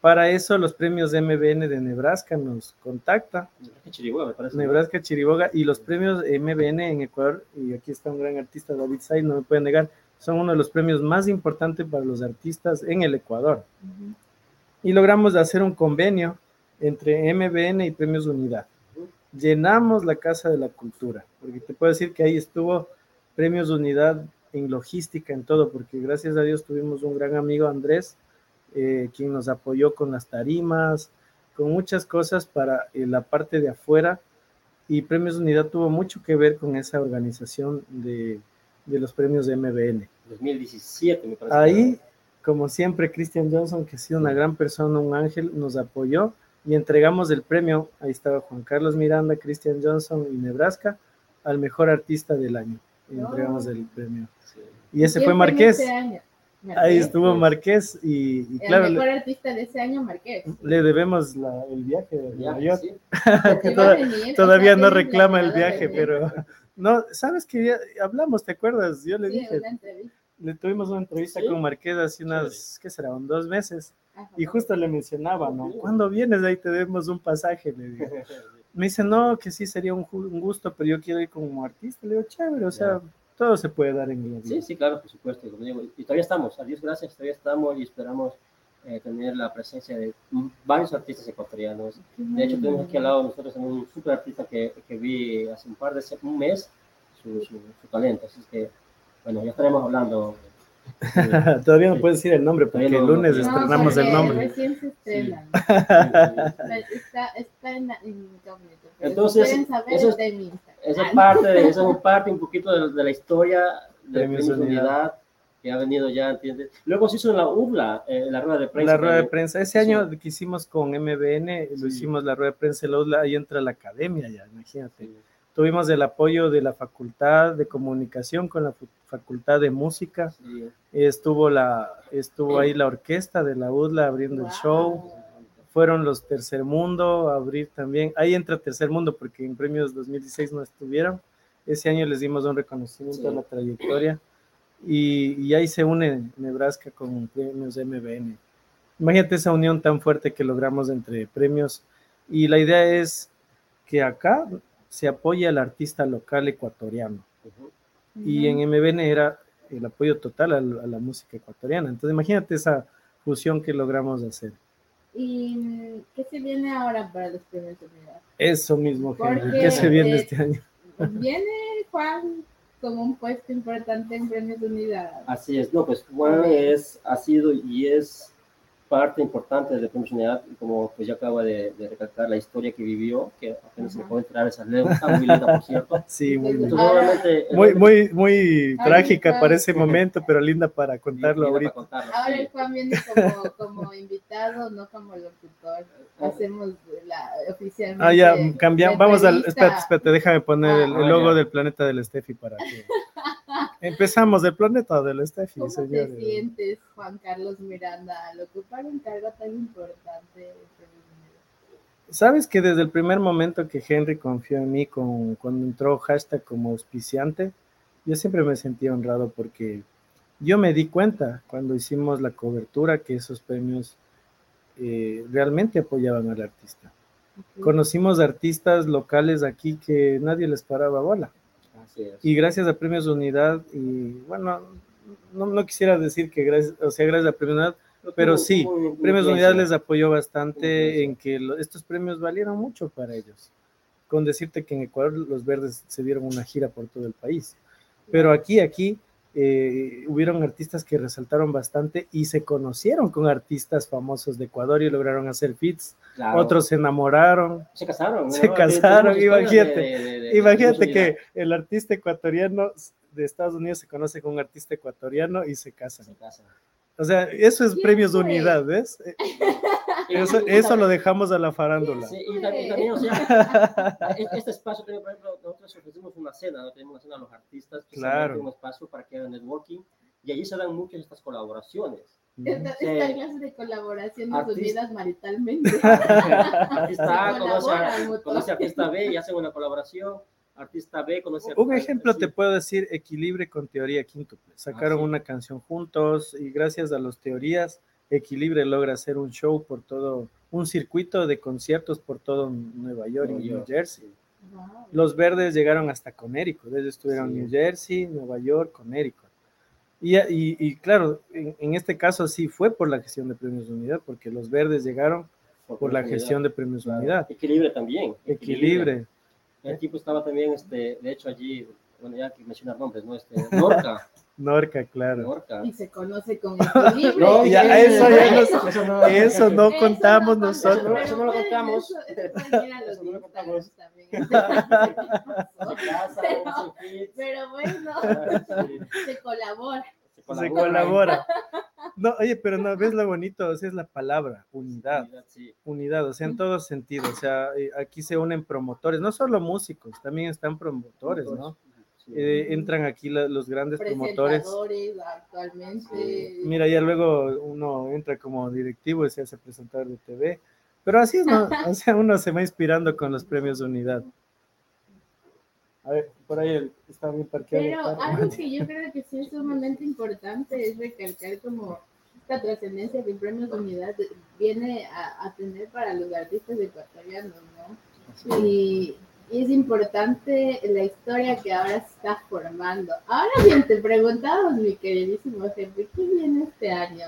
Para eso, los premios de MBN de Nebraska nos contacta, Nebraska Chiriboga, me parece. Nebraska Chiriboga, y los premios MBN en Ecuador, y aquí está un gran artista, David Say, no me pueden negar, son uno de los premios más importantes para los artistas en el Ecuador. Y logramos hacer un convenio entre MBN y Premios Unidad. Llenamos la Casa de la Cultura, porque te puedo decir que ahí estuvo Premios Unidad en logística, en todo, porque gracias a Dios tuvimos un gran amigo, Andrés, eh, quien nos apoyó con las tarimas, con muchas cosas para eh, la parte de afuera. Y Premios Unidad tuvo mucho que ver con esa organización de, de los premios de MBN. 2017, me parece. Ahí, como siempre, Christian Johnson, que ha sido una gran persona, un ángel, nos apoyó y entregamos el premio. Ahí estaba Juan Carlos Miranda, Christian Johnson y Nebraska al mejor artista del año. Y entregamos el premio. Y ese fue Marqués. Ahí estuvo Marqués y, claro. El mejor artista de ese año, Marqués. Le debemos el viaje de Nueva York. todavía no reclama el viaje, pero no, sabes que hablamos, ¿te acuerdas? Yo le dije. Le tuvimos una entrevista con Marqués hace unas, ¿qué será? Un dos meses. y justo le mencionaba, ¿no? ¿Cuándo vienes? Ahí te demos un pasaje, le digo. Me dice, no, que sí sería un, gusto, pero yo quiero ir como artista. Le digo, chévere, o sea, todo se puede dar en la Sí, sí, claro, por supuesto. Y todavía estamos, a Dios gracias, todavía estamos y esperamos eh, tener la presencia de varios artistas ecuatorianos. De hecho, tenemos aquí al lado nosotros un super artista que, que vi hace un par de un mes su, su, talento. Así que, bueno, ya estaremos hablando. Todavía no puedes decir el nombre porque el lunes estrenamos el nombre. Recién se estrena. está, está en, incógnito. Entonces, eso es, de esa parte, esa es parte un poquito de, de la historia de Premios Unidad que ha venido ya, ¿entiendes? Luego se hizo en la UBLA, eh, la rueda de prensa. La rueda de prensa. Ese año que hicimos con MBN, lo hicimos la rueda de prensa en la UBLA, ahí entra la academia ya, imagínate. Tuvimos el apoyo de la Facultad de Comunicación con la Facultad de Música. Estuvo, la, estuvo ahí la orquesta de la UDLA abriendo el show. Fueron los Tercer Mundo a abrir también. Ahí entra Tercer Mundo porque en premios 2016 no estuvieron. Ese año les dimos un reconocimiento a la trayectoria. Y, y, ahí se une Nebraska con premios MBN. Imagínate esa unión tan fuerte que logramos entre premios. Y la idea es que acá se apoya al artista local ecuatoriano. Y en MBN era el apoyo total a, la música ecuatoriana. Entonces imagínate esa fusión que logramos hacer. ¿Y qué se viene ahora para los premios de unidad? Eso mismo, Henry. ¿Qué se viene este año? Viene Juan como un puesto importante en premios de unidad. Así es, no, pues Juan es, ha sido y es parte importante de la Unidad, como pues ya acaba de, de, recalcar la historia que vivió, que apenas se puede entrar esa ley, muy linda, por cierto. Sí, muy, muy, muy, muy trágica para ese momento, pero linda para contarlo ahorita. Ahora el Juan viene como, como invitado, no como locutor. Hacemos la oficialmente. Ah, ya, cambiamos, vamos al, espérate, espérate, déjame poner ah, el, el, logo del planeta del Steffi para que... Empezamos del planeta del Steffi, ¿Cómo te sientes, Juan Carlos Miranda, al ocupar un cargo tan importante? Sabes que desde el primer momento que Henry confió en mí con, cuando entró hashtag como auspiciante, yo siempre me sentí honrado porque yo me di cuenta cuando hicimos la cobertura que esos premios eh, realmente apoyaban al artista. Conocimos artistas locales aquí que nadie les paraba bola. Y gracias a Premios Unidad, y bueno, no, no quisiera decir que gracias, o sea, gracias a Premios Unidad, pero sí, Premios Unidad les apoyó bastante en que estos premios valieron mucho para ellos. Con decirte que en Ecuador los verdes se dieron una gira por todo el país. Pero aquí, aquí, eh, hubieron artistas que resaltaron bastante y se conocieron con artistas famosos de Ecuador y lograron hacer fits. Otros se enamoraron. Se casaron. Se casaron, imagínate. imagínate que el artista ecuatoriano de Estados Unidos se conoce con un artista ecuatoriano y se casan. Se casan. O sea, eso es premios de unidad, ¿ves? Eso, eso, lo dejamos a la farándula. Sí, y también, o sea, este espacio, por ejemplo, nosotros ofrecemos una cena, ¿no? tenemos una cena a los artistas, claro. un espacio para que hagan networking, y allí se dan muchas estas colaboraciones. Esta, esta clase de colaboraciones unidas maritalmente. artista A conoce, a, conoce artista B y hacen una colaboración artista B conoce Un ejemplo te puedo decir, Equilibre con Teoría Quíntuple. Sacaron ah, una canción juntos y gracias a las teorías, Equilibre logra hacer un show por todo, un circuito de conciertos por todo Nueva York y New Jersey. Los verdes llegaron hasta Connecticut, ellos estuvieron en New Jersey, Nueva York, Connecticut. Y, y, claro, en, este caso sí fue por la gestión de premios de unidad, porque los verdes llegaron por, la gestión de premios de unidad. Equilibre también. Equilibre. El tipo estaba también, este, de hecho allí, bueno, ya que mencionar nombres, ¿no? Este, Norca. Norca, claro. Norca. Y se conoce con equilibrio. no, ya, eso, ya eso, no, eso no contamos nosotros. Eso no lo contamos. Eso no lo contamos. Pero bueno, se colabora. Se colabora. No, oye, pero no, ves lo bonito, o sea, es la palabra, unidad. Unidad, sí. unidad o sea, en todos sentidos. O sea, eh, aquí se unen promotores, no solo músicos, también están promotores, ¿no? Eh, entran aquí los grandes promotores. actualmente. Mira, ya luego uno entra como directivo y se hace presentar de TV. Pero así es, ¿no? o sea, uno se va inspirando con los premios de unidad. A ver, por ahí está bien parqueado. Pero algo que yo creo que sí es sumamente importante es recalcar como esta trascendencia que el premio de unidad viene a, tener para los artistas ecuatorianos, ¿no? Y, y, es importante la historia que ahora se está formando. Ahora bien, te preguntamos, mi queridísimo jefe, ¿qué viene este año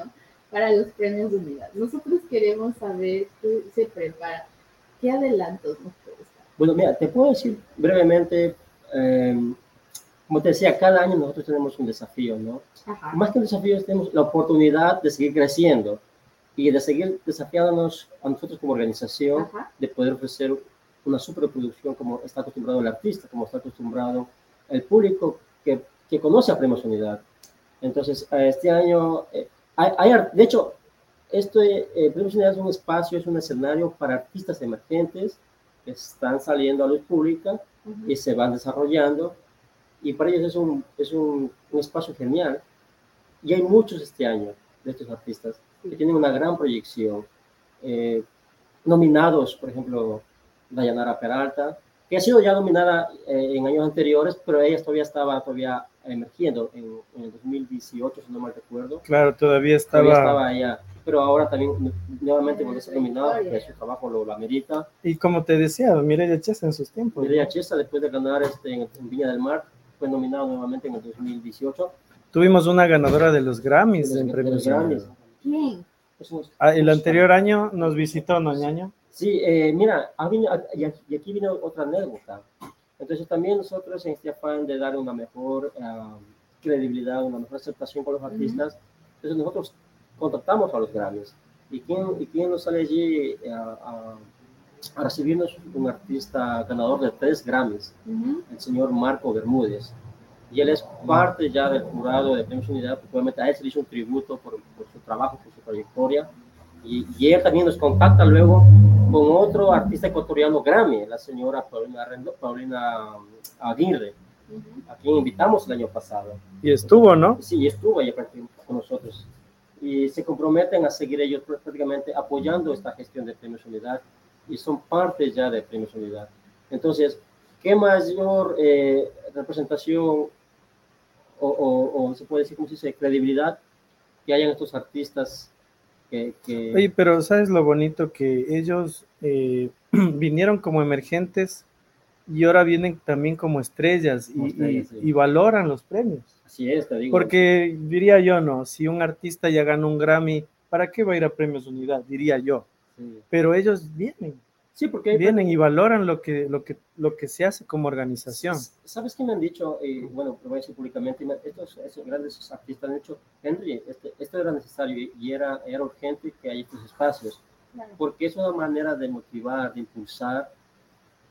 para los premios de unidad? Nosotros queremos saber qué se prepara. ¿Qué adelantos nos puedes dar? Bueno, mira, te puedo decir brevemente eh, como te decía, cada año nosotros tenemos un desafío, ¿no? Más que un desafío, tenemos la oportunidad de seguir creciendo y de seguir desafiándonos a nosotros como organización de poder ofrecer una superproducción como está acostumbrado el artista, como está acostumbrado el público que, que conoce a Premios Unidad. Entonces, este año, eh, hay, de hecho, esto, eh, Premios Unidad es un espacio, es un escenario para artistas emergentes que están saliendo a luz pública y se van desarrollando. Y para ellos es un, es un, un, espacio genial. Y hay muchos este año de estos artistas que tienen una gran proyección. Eh, nominados, por ejemplo, Dayanara Peralta, que ha sido ya nominada eh, en años anteriores, pero ella todavía estaba todavía emergiendo en, en, el 2018, si no mal recuerdo. Claro, todavía estaba. Todavía estaba allá pero ahora también nuevamente vuelve a ser nominado, porque su trabajo lo, lo, amerita. Y como te decía, Mireya Chesa en sus tiempos. Mireya Chesa, después de ganar este, en, Viña del Mar, fue nominado nuevamente en el 2018. Tuvimos una ganadora de los Grammys en premios. Grammys. ¿Quién? Ah, el anterior año nos visitó Noñaño. Sí, eh, mira, y aquí viene otra anécdota. Entonces también nosotros en este afán de dar una mejor uh, credibilidad, una mejor aceptación con los artistas, entonces nosotros contactamos a los Grammys. ¿Y quién, y quién nos sale allí eh, a, a, recibirnos? Un artista ganador de tres Grammys, el señor Marco Bermúdez. Y él es parte ya del jurado de Premios Unidad, porque obviamente a él se le hizo un tributo por, por su trabajo, por su trayectoria. Y, y, él también nos contacta luego con otro artista ecuatoriano Grammy, la señora Paulina, Paulina Aguirre, a quien invitamos el año pasado. Y estuvo, ¿no? Sí, estuvo ahí con nosotros y se comprometen a seguir ellos prácticamente apoyando esta gestión de Premios Unidad y son parte ya de Premios Unidad. Entonces, ¿qué mayor eh, representación o, o, se puede decir, como se dice, credibilidad que hayan estos artistas que... que... Oye, pero ¿sabes lo bonito? Que ellos eh, vinieron como emergentes y ahora vienen también como estrellas, y, y, valoran los premios. Así es, te digo. Porque diría yo, no, si un artista ya gana un Grammy, ¿para qué va a ir a Premios Unidad? Diría yo. Pero ellos vienen. Sí, porque vienen y valoran lo que, lo que, lo que se hace como organización. ¿Sabes qué me han dicho? Eh, bueno, lo voy a decir públicamente, estos, grandes artistas han dicho, Henry, este, esto era necesario y era, era urgente que haya estos espacios, porque es una manera de motivar, de impulsar,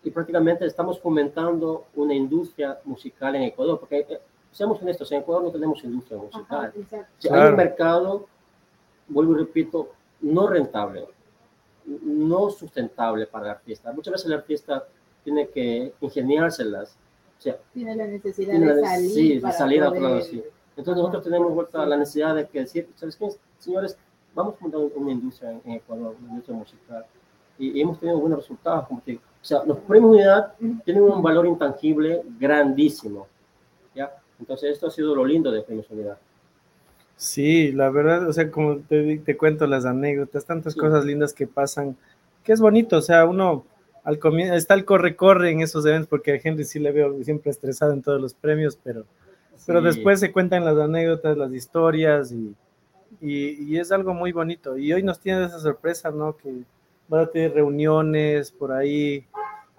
y prácticamente estamos fomentando una industria musical en Ecuador, porque eh, seamos honestos, en Ecuador no tenemos industria musical. Hay un mercado, vuelvo y repito, no rentable, no sustentable para el artista. Muchas veces el artista tiene que ingeniárselas. O sea, tiene la necesidad de salir. Sí, de salir a otro lado, sí. Entonces nosotros tenemos vuelta la necesidad de que decir, ¿sabes qué? Señores, vamos a montar una industria en Ecuador, una industria musical. Y, hemos tenido buenos resultados, como que, o sea, los premios de unidad tienen un valor intangible grandísimo. ¿ya? Entonces, esto ha sido lo lindo de Premios Unidad. Sí, la verdad, o sea, como te, te cuento las anécdotas, tantas cosas lindas que pasan, que es bonito, o sea, uno al comienzo está el corre-corre en esos eventos, porque a Henry sí le veo siempre estresado en todos los premios, pero Pero después se cuentan las anécdotas, las historias y, y, es algo muy bonito. Y hoy nos tiene esa sorpresa, ¿no? Que van a tener reuniones por ahí.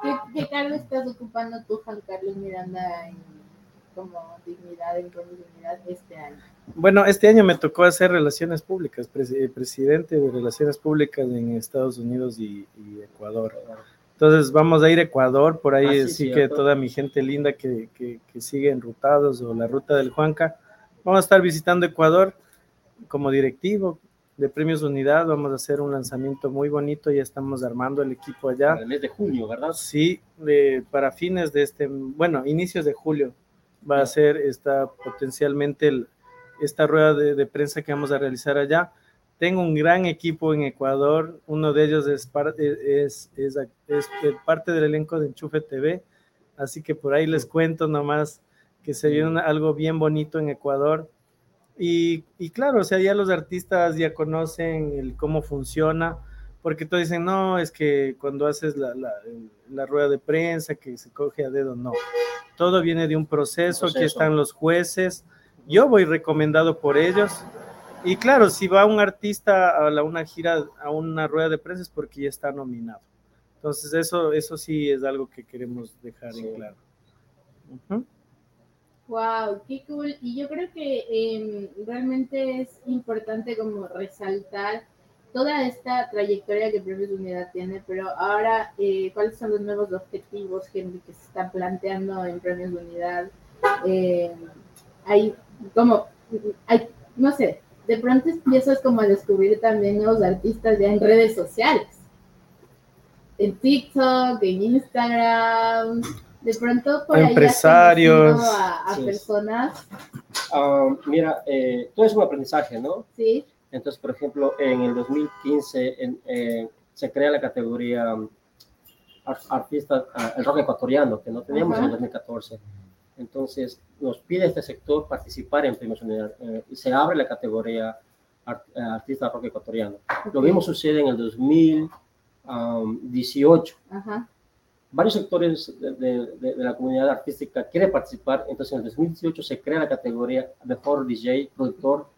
¿Qué, qué cargo estás ocupando tú, Juan Carlos Miranda, en, como dignidad, en dignidad este año? Bueno, este año me tocó hacer relaciones públicas, eh, presidente de relaciones públicas en Estados Unidos y, Ecuador. Entonces vamos a ir a Ecuador, por ahí ah, sí, que toda mi gente linda que, que, que, sigue enrutados o la ruta del Juanca, vamos a estar visitando Ecuador como directivo de Premios Unidad, vamos a hacer un lanzamiento muy bonito, ya estamos armando el equipo allá. el mes de junio, ¿verdad? Sí, para fines de este, bueno, inicios de julio va a ser esta potencialmente esta rueda de, prensa que vamos a realizar allá. Tengo un gran equipo en Ecuador, uno de ellos es, es, parte del elenco de Enchufe TV, así que por ahí les cuento nomás que se viene algo bien bonito en Ecuador. Y, claro, o sea, ya los artistas ya conocen cómo funciona, porque todos dicen, no, es que cuando haces la, la, la, rueda de prensa, que se coge a dedo, no. Todo viene de un proceso, que están los jueces, yo voy recomendado por ellos. Y claro, si va un artista a la, una gira, a una rueda de prensa es porque ya está nominado. Entonces eso, eso sí es algo que queremos dejar en claro. Wow, qué cool. Y yo creo que em, realmente es importante como resaltar toda esta trayectoria que Premios Unidad tiene, pero ahora, eh, ¿cuáles son los nuevos objetivos, Henry, que se están planteando en Premios Unidad? Eh, hay como, hay, no sé, de pronto empiezas como a descubrir también nuevos artistas ya en redes sociales. En TikTok, en Instagram, de pronto por empresarios a, personas. Ah, mira, eh, todo es un aprendizaje, ¿no? Sí. Entonces, por ejemplo, en el 2015 eh, se crea la categoría um, artista, ah, el rock ecuatoriano, que no teníamos en el 2014. Entonces, nos pide este sector participar en Premios Unidad eh, y se abre la categoría eh, artista rock ecuatoriano. Lo mismo sucede en el 2018. Varios sectores de, la comunidad artística quieren participar, entonces en el 2018 se crea la categoría Mejor DJ, Productor.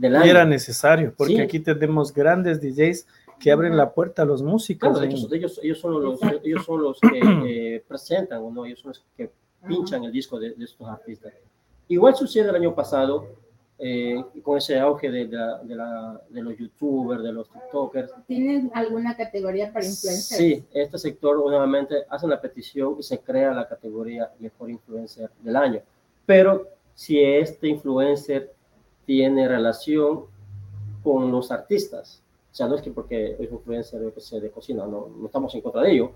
Y era necesario, porque aquí tenemos grandes DJs que abren la puerta a los músicos. ellos, ellos, son los, ellos son los que eh, presentan, ¿no? ellos son los que pinchan el disco de, estos artistas. Igual sucede el año pasado eh, con ese auge de, de, los youtubers, de los tiktokers. ¿Tienen alguna categoría para influencers? Sí, este sector nuevamente hace la petición y se crea la categoría mejor influencer del año. Pero si este influencer tiene relación con los artistas, o sea, no es que porque es influencer de cocina, no, no estamos en contra de ello,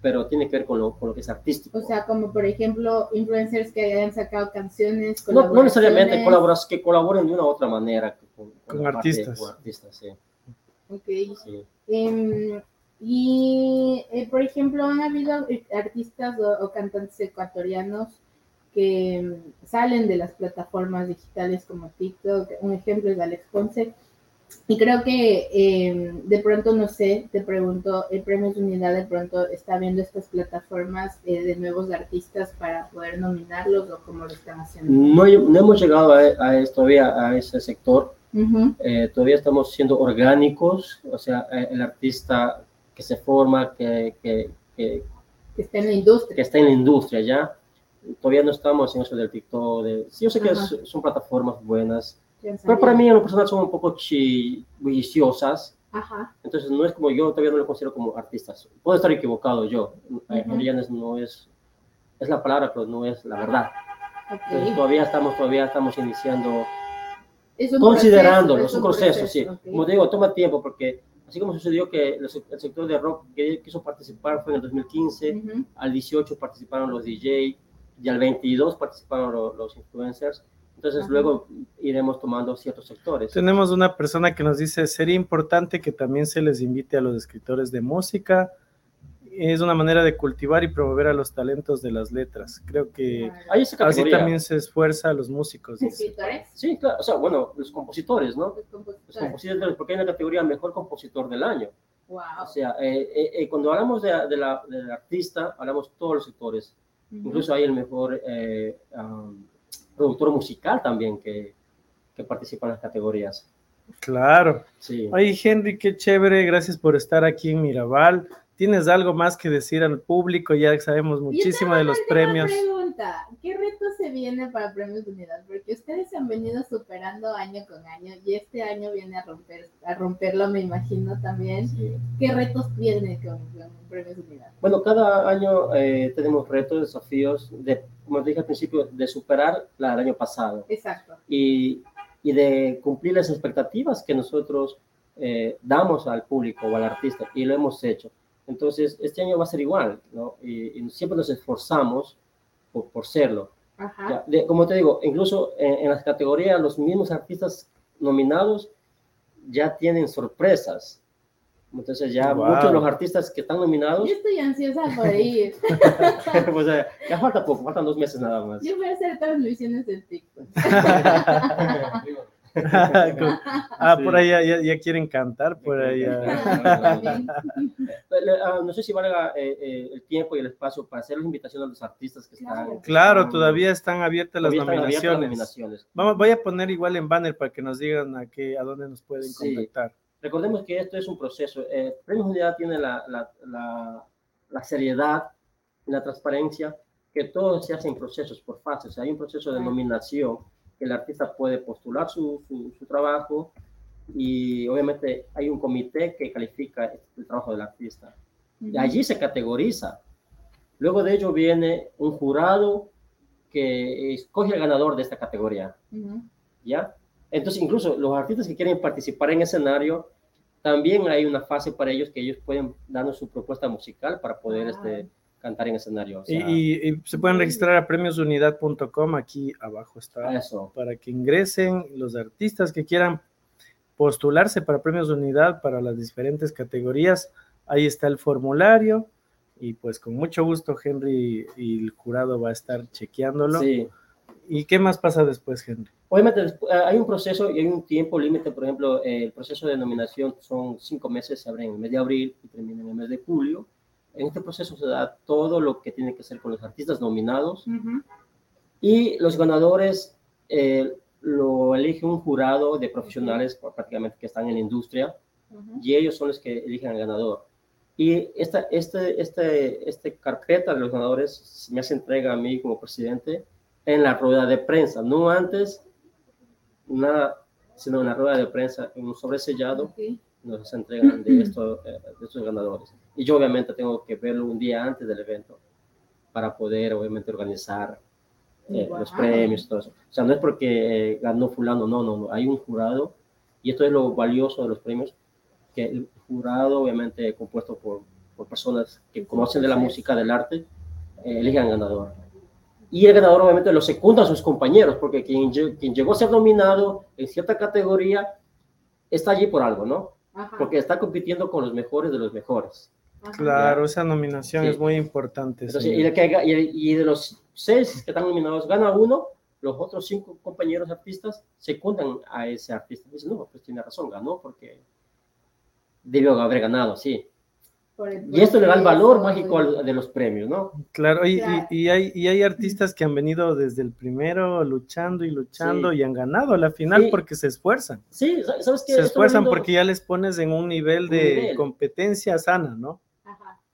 pero tiene que ver con lo, con lo que es artístico. O sea, como por ejemplo, influencers que hayan sacado canciones. No, no necesariamente colaboras, que colaboren de una u otra manera con, con, artistas. con artistas, sí. Ok. Sí. Em, y, eh, por ejemplo, han habido artistas o, cantantes ecuatorianos que em, salen de las plataformas digitales como TikTok. Un ejemplo es Alex Ponce y creo que em, de pronto, no sé, te pregunto, el Premio de Unidad de pronto está viendo estas plataformas eh, de nuevos artistas para poder nominarlos o cómo lo están haciendo. No, no hemos llegado a, a, todavía a ese sector. Eh, todavía estamos siendo orgánicos, o sea, eh, el artista que se forma, que, que, que, está en la industria. Que está en la industria ya. Todavía no estamos en eso del TikTok. De, sí, yo sé que son plataformas buenas pero para mí en lo personal son un poco viciosas. Ajá. Entonces no es como yo todavía no lo considero como artistas. Puedo estar equivocado yo. Uh no es, es la palabra, pero no es la verdad. Entonces todavía estamos, todavía estamos iniciando, considerándolo, es un proceso, sí. Como digo, toma tiempo porque así como sucedió que el, sector de rock que quiso participar fue en el 2015, al 18 participaron los DJ y al 22 participaron los, los influencers entonces luego iremos tomando ciertos sectores. Tenemos una persona que nos dice, sería importante que también se les invite a los escritores de música. Es una manera de cultivar y promover a los talentos de las letras. Creo que así también se esfuerza a los músicos. ¿Escritores? Sí, claro. O sea, bueno, los compositores, ¿no? Los compositores. porque hay una categoría mejor compositor del año. Wow. O sea, eh, eh, eh, cuando hablamos de, de la, del artista, hablamos todos los sectores. Incluso hay el mejor... Um, productor musical también que, que participa en las categorías. Claro. Sí. Ay, Henry, qué chévere. Gracias por estar aquí en Mirabal. ¿Tienes algo más que decir al público? Ya sabemos muchísimo de los premios. Pregunta, ¿qué reto se viene para Premios Unidad? Porque ustedes se han venido superando año con año y este año viene a romper a romperlo, me imagino también. ¿Qué retos vienen con, Premios de Unidad? Bueno, cada año eh, tenemos retos, desafíos, de, como dije al principio, de superar la del año pasado. Exacto. Y, y de cumplir las expectativas que nosotros eh, damos al público o al artista, y lo hemos hecho. Entonces, este año va a ser igual, ¿no? Y, siempre nos esforzamos por, por serlo. como te digo, incluso en, las categorías, los mismos artistas nominados ya tienen sorpresas. Entonces ya muchos de los artistas que están nominados... Yo estoy ansiosa por ir. pues ya falta poco, faltan dos meses nada más. Yo voy a hacer transmisiones en TikTok. ah, por ahí ya, quieren cantar, por ahí. Ah, no sé si valga eh, eh, el tiempo y el espacio para hacer la invitación a los artistas que están. Claro, todavía están abiertas las nominaciones. Vamos, voy a poner igual en banner para que nos digan a, qué, a dónde nos pueden contactar. Recordemos que esto es un proceso. Eh, Premios Unidad tiene la, la, la, seriedad y la transparencia que todo se hace en procesos por fases. Hay un proceso de nominación el artista puede postular su, su, trabajo y obviamente hay un comité que califica el trabajo del artista. Y allí se categoriza. Luego de ello viene un jurado que escoge al ganador de esta categoría. ¿Ya? Entonces, incluso los artistas que quieren participar en escenario, también hay una fase para ellos que ellos pueden darnos su propuesta musical para poder ah. este, cantar en escenario. y, se pueden registrar a premiosunidad.com, aquí abajo está, Eso. para que ingresen los artistas que quieran postularse para Premios Unidad para las diferentes categorías. Ahí está el formulario y pues con mucho gusto Henry y el jurado va a estar chequeándolo. Sí. ¿Y qué más pasa después, Henry? Obviamente eh, hay un proceso y hay un tiempo límite, por ejemplo, eh, el proceso de nominación son cinco meses, se abre en el mes de abril y termina en el mes de julio en este proceso se da todo lo que tiene que hacer con los artistas nominados. Y los ganadores eh, lo elige un jurado de profesionales prácticamente que están en la industria y ellos son los que eligen al ganador. Y esta este, este, este carpeta de los ganadores me hace entrega a mí como presidente en la rueda de prensa, no antes, nada, sino en la rueda de prensa, en un sobresellado, nos entregan de, esto, eh, de estos ganadores. Y yo obviamente tengo que verlo un día antes del evento para poder obviamente organizar eh, los premios todo eso. O sea, no es porque eh, ganó fulano, no, no, no. Hay un jurado y esto es lo valioso de los premios, que el jurado obviamente compuesto por, por personas que conocen de la música, del arte, eh, eligen ganador. Y el ganador obviamente lo secunda a sus compañeros, porque quien, quien llegó a ser nominado en cierta categoría está allí por algo, ¿no? Porque está compitiendo con los mejores de los mejores. Claro, esa nominación es muy importante. y, de y, de los seis que están nominados, gana uno, los otros cinco compañeros artistas secundan a ese artista. Dicen, no, pues tiene razón, ganó porque debió haber ganado, sí. Y esto le da el valor mágico de los premios, ¿no? Claro, y, y, hay, y hay artistas que han venido desde el primero luchando y luchando y han ganado a la final porque se esfuerzan. Sí, ¿sabes qué? Se esfuerzan porque ya les pones en un nivel de competencia sana, ¿no?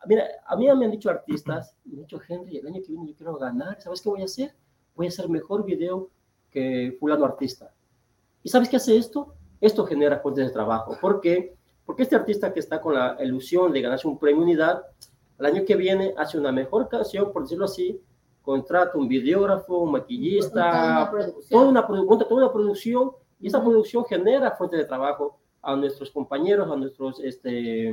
Mira, a mí me han dicho artistas, me han dicho, Henry, el año que viene yo quiero ganar, ¿sabes qué voy a hacer? Voy a hacer mejor video que fulano artista. ¿Y sabes qué hace esto? Esto genera fuentes de trabajo. ¿Por qué? Porque este artista que está con la ilusión de ganarse un premio unidad, el año que viene hace una mejor canción, por decirlo así, contrata un videógrafo, un maquillista, toda una, toda una producción, y esa producción genera fuentes de trabajo a nuestros compañeros, a nuestros este,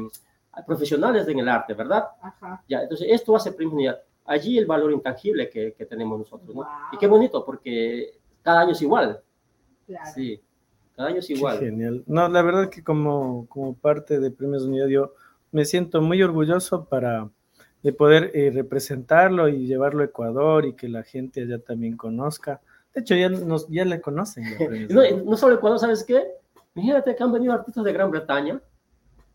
profesionales en el arte, ¿verdad? Ajá. Ya, entonces esto hace primordial. Allí el valor intangible que, que tenemos nosotros, ¿no? Y qué bonito, porque cada año es igual. Claro. Sí, cada año es igual. genial. No, la verdad que como, como parte de Premios Unidad yo me siento muy orgulloso para de poder eh, representarlo y llevarlo a Ecuador y que la gente allá también conozca. De hecho, ya, nos, ya le conocen. no, no solo Ecuador, ¿sabes qué? Imagínate que han venido artistas de Gran Bretaña,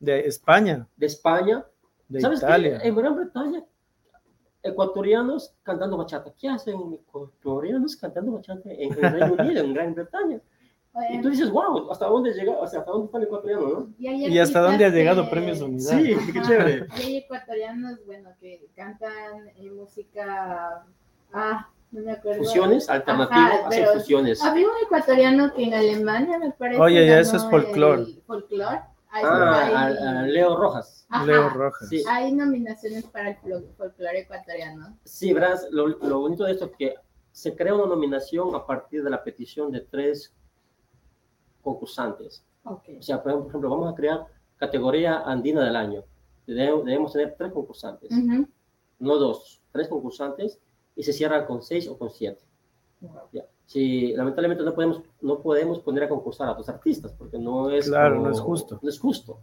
de España. De España. De Italia. En Gran Bretaña ecuatorianos cantando bachata. ¿Qué hacen ecuatorianos cantando bachata en, en Reino Unido, en Gran Bretaña? Y tú dices, wow, ¿hasta dónde llega? O sea, ¿hasta dónde está el ecuatoriano, no? Y, hasta dónde ha llegado Premios Unidad. Sí, qué chévere. Y hay ecuatorianos, bueno, que cantan música, ah, no me acuerdo. Fusiones, alternativas, hacen fusiones. Había un ecuatoriano que en Alemania, me parece. Oye, ya eso es folclore. Folclore. Ah, Leo Rojas. Leo Rojas. Sí. Hay nominaciones para el folclore ecuatoriano. Sí, verás, lo, lo bonito de esto es que se crea una nominación a partir de la petición de tres concursantes. Okay. O sea, por ejemplo, vamos a crear categoría andina del año. Debemos, tener tres concursantes, no dos, tres concursantes y se cierra con seis o con siete. Si lamentablemente no podemos, no podemos poner a concursar a dos artistas porque no es, claro, no es justo. No es justo.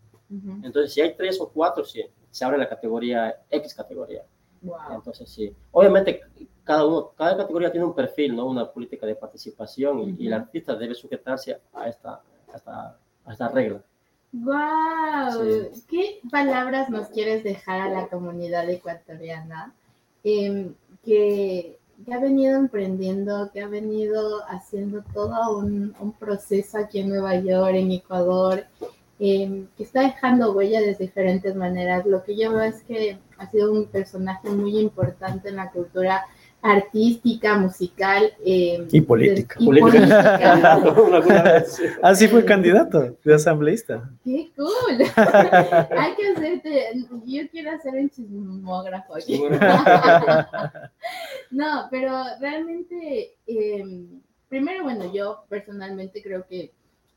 Entonces, si hay tres o cuatro, sí, se abre la categoría X categoría. Entonces, sí. Obviamente, cada, uno, cada categoría tiene un perfil, ¿no? Una política de participación y, el artista debe sujetarse a esta, a esta, a esta regla. ¡Wow! ¿Qué palabras nos quieres dejar a la comunidad ecuatoriana em, que, que, ha venido emprendiendo, que ha venido haciendo todo un, un proceso aquí en Nueva York, en Ecuador, Em, que está dejando huella de diferentes maneras. Lo que yo veo es que ha sido un personaje muy importante en la cultura artística, musical em, y política. Así fue candidato de asambleísta. ¡Qué cool! Hay que hacerte, yo quiero hacer un chismógrafo aquí. no, pero realmente, em, primero, bueno, yo personalmente creo que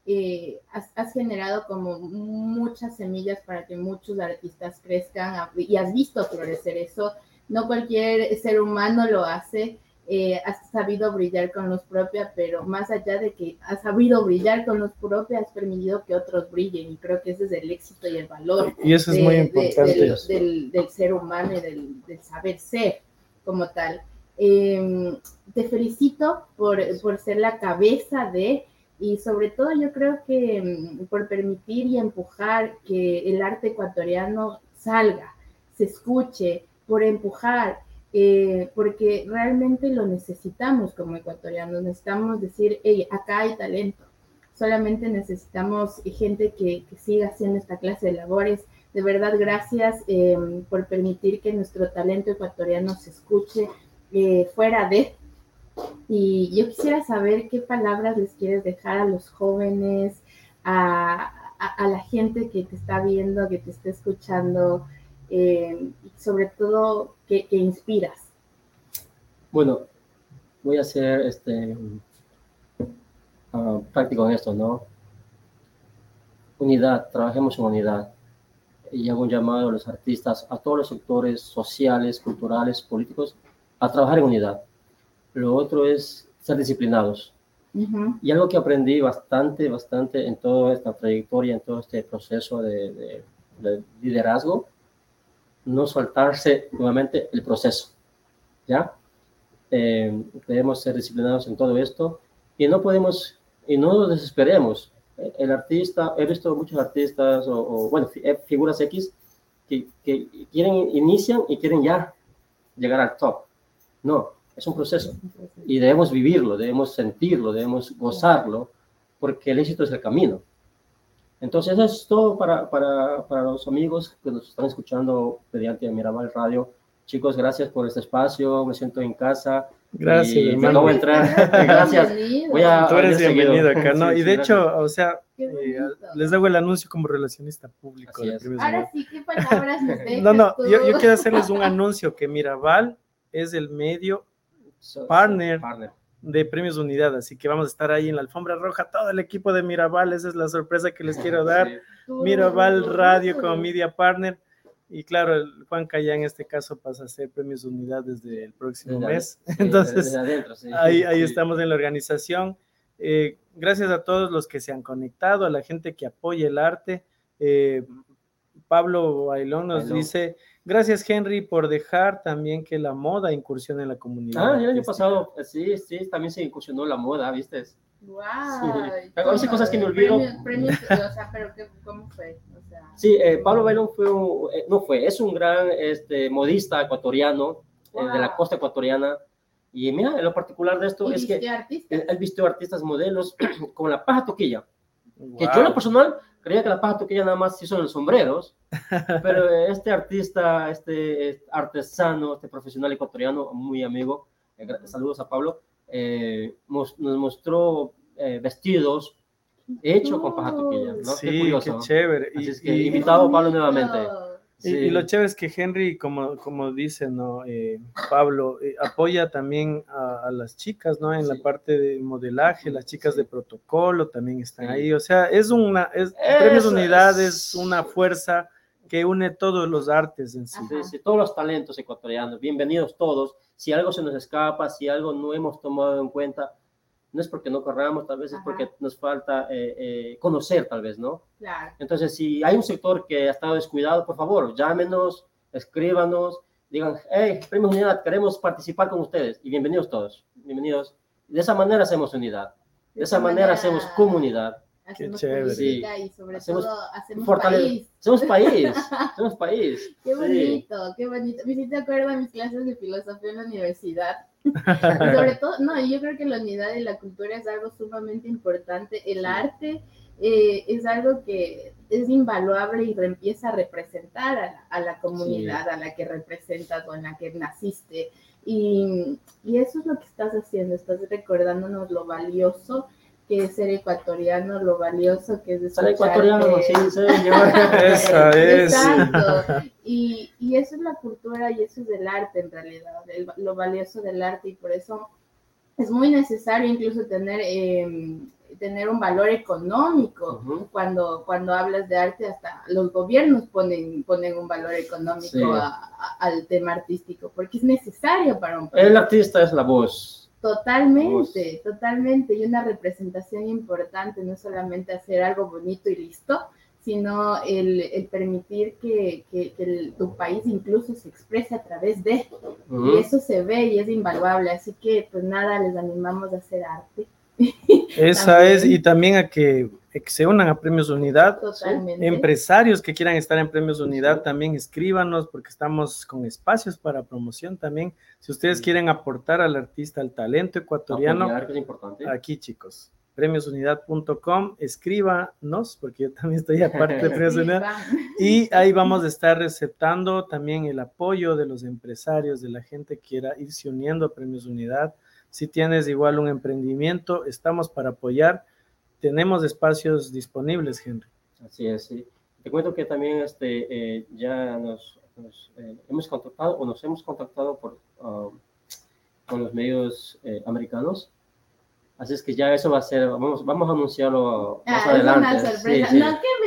eh, has, generado como muchas semillas para que muchos artistas crezcan y has visto florecer eso. No cualquier ser humano lo hace. Eh, has sabido brillar con luz propia, pero más allá de que has sabido brillar con luz propia, has permitido que otros brillen y creo que ese es el éxito y el valor. Y eso es muy importante. del, ser humano y del, saber ser como tal. Em, te felicito por, por ser la cabeza de y sobre todo yo creo que mm, por permitir y empujar que el arte ecuatoriano salga, se escuche, por empujar, eh, porque realmente lo necesitamos como ecuatorianos, necesitamos decir, hey, acá hay talento, solamente necesitamos gente que, siga haciendo esta clase de labores. De verdad, gracias em, por permitir que nuestro talento ecuatoriano se escuche eh, fuera de y yo quisiera saber qué palabras les quieres dejar a los jóvenes, a, la gente que te está viendo, que te está escuchando, eh, sobre todo que, inspiras. Bueno, voy a ser este, ah, práctico en esto, ¿no? Unidad, trabajemos en unidad. Y hago un llamado a los artistas, a todos los sectores sociales, culturales, políticos, a trabajar en unidad lo otro es ser disciplinados. Y algo que aprendí bastante, bastante en toda esta trayectoria, en todo este proceso de, liderazgo, no soltarse nuevamente el proceso, ¿ya? Eh, debemos ser disciplinados en todo esto y no podemos, y no nos desesperemos. El artista, he visto muchos artistas o, bueno, eh, figuras X que, que quieren, inician y quieren ya llegar al top. No, es un proceso y debemos vivirlo, debemos sentirlo, debemos gozarlo, porque el éxito es el camino. Entonces, eso es todo para, para, para los amigos que nos están escuchando mediante Mirabal Radio. Chicos, gracias por este espacio, me siento en casa. Gracias, hermano. Voy a entrar. gracias. Voy a, Tú eres bienvenido acá, ¿no? y de hecho, o sea, eh, les hago el anuncio como relacionista público. Ahora sí, ¿qué palabras nos No, no, yo, yo quiero hacerles un anuncio que Mirabal es el medio partner, de Premios Unidad, así que vamos a estar ahí en la alfombra roja, todo el equipo de Mirabal, esa es la sorpresa que les quiero dar. Mirabal Radio como media partner. Y claro, el Juan Calla en este caso pasa a ser Premios Unidad desde el próximo mes. Entonces, ahí, ahí estamos en la organización. Eh, gracias a todos los que se han conectado, a la gente que apoya el arte. Eh, Pablo Bailón nos dice, Gracias, Henry, por dejar también que la moda incursione en la comunidad. Ah, el año pasado, sí, sí, también se incursionó la moda, ¿viste? Wow. Sí. Cosas que me olvido. Premios, o sea, pero ¿cómo fue? O sea, sí, eh, Pablo Bailón fue, un, eh, no fue, es un gran este, modista ecuatoriano de la costa ecuatoriana. Y mira, lo particular de esto es que él, vistió artistas modelos con la paja toquilla. Que yo en lo personal creía que la paja toquilla nada más hizo en los sombreros, pero este artista, este artesano, este profesional ecuatoriano, muy amigo, eh, saludos a Pablo, eh, nos, mostró eh, vestidos hechos con paja toquilla, ¿no? Sí, qué, chévere. Así y, es que invitado a Pablo nuevamente. Y, lo chévere es que Henry, como, como dice ¿no? Eh, Pablo, eh, apoya también a, las chicas, ¿no? En la parte de modelaje, las chicas de protocolo también están ahí. O sea, es una, es, Premios Unidad es una fuerza que une todos los artes en sí. sí. todos los talentos ecuatorianos. Bienvenidos todos. Si algo se nos escapa, si algo no hemos tomado en cuenta, no es porque no corramos, tal vez es porque nos falta eh, eh, conocer, tal vez, ¿no? Claro. Entonces, si hay un sector que ha estado descuidado, por favor, llámenos, escríbanos, digan, hey, Premio Unidad, queremos participar con ustedes y bienvenidos todos, bienvenidos. De esa manera hacemos unidad, de, esa manera, hacemos comunidad. Qué chévere. Sí. Y sobre todo hacemos país. Somos país, somos país. Qué bonito, qué bonito. Me hiciste acuerdo de mis clases de filosofía en la universidad sobre todo, no, yo creo que la unidad de la cultura es algo sumamente importante. El arte eh, es algo que es invaluable y empieza a representar a la, comunidad a la que representas o en la que naciste. Y, y, eso es lo que estás haciendo, estás recordándonos lo valioso que es ser ecuatoriano, lo valioso que es ser ecuatoriano, sí, señor. Esa es. Exacto. Y, y, eso es la cultura y eso es el arte en realidad, lo valioso del arte y por eso es muy necesario incluso tener, em, tener un valor económico cuando, cuando hablas de arte, hasta los gobiernos ponen, ponen un valor económico al tema artístico porque es necesario para un país. El artista es la voz Totalmente, totalmente. Y una representación importante, no solamente hacer algo bonito y listo, sino el, permitir que, tu país incluso se exprese a través de. Y eso se ve y es invaluable. Así que, pues nada, les animamos a hacer arte. Esa es, y también a que que se unan a Premios Unidad. Empresarios que quieran estar en Premios Unidad también escríbanos porque estamos con espacios para promoción también. Si ustedes quieren aportar al artista, al talento ecuatoriano, aquí chicos, premiosunidad.com, escríbanos porque yo también estoy aparte de Premios Unidad. Y ahí vamos a estar receptando también el apoyo de los empresarios, de la gente que quiera irse uniendo a Premios Unidad. Si tienes igual un emprendimiento, estamos para apoyar tenemos espacios disponibles, Henry. Así es, sí. Te cuento que también este, eh, ya nos, eh, hemos contactado o nos hemos contactado por, um, con los medios eh, americanos Así es que ya eso va a ser, vamos, vamos a anunciarlo más ah, adelante.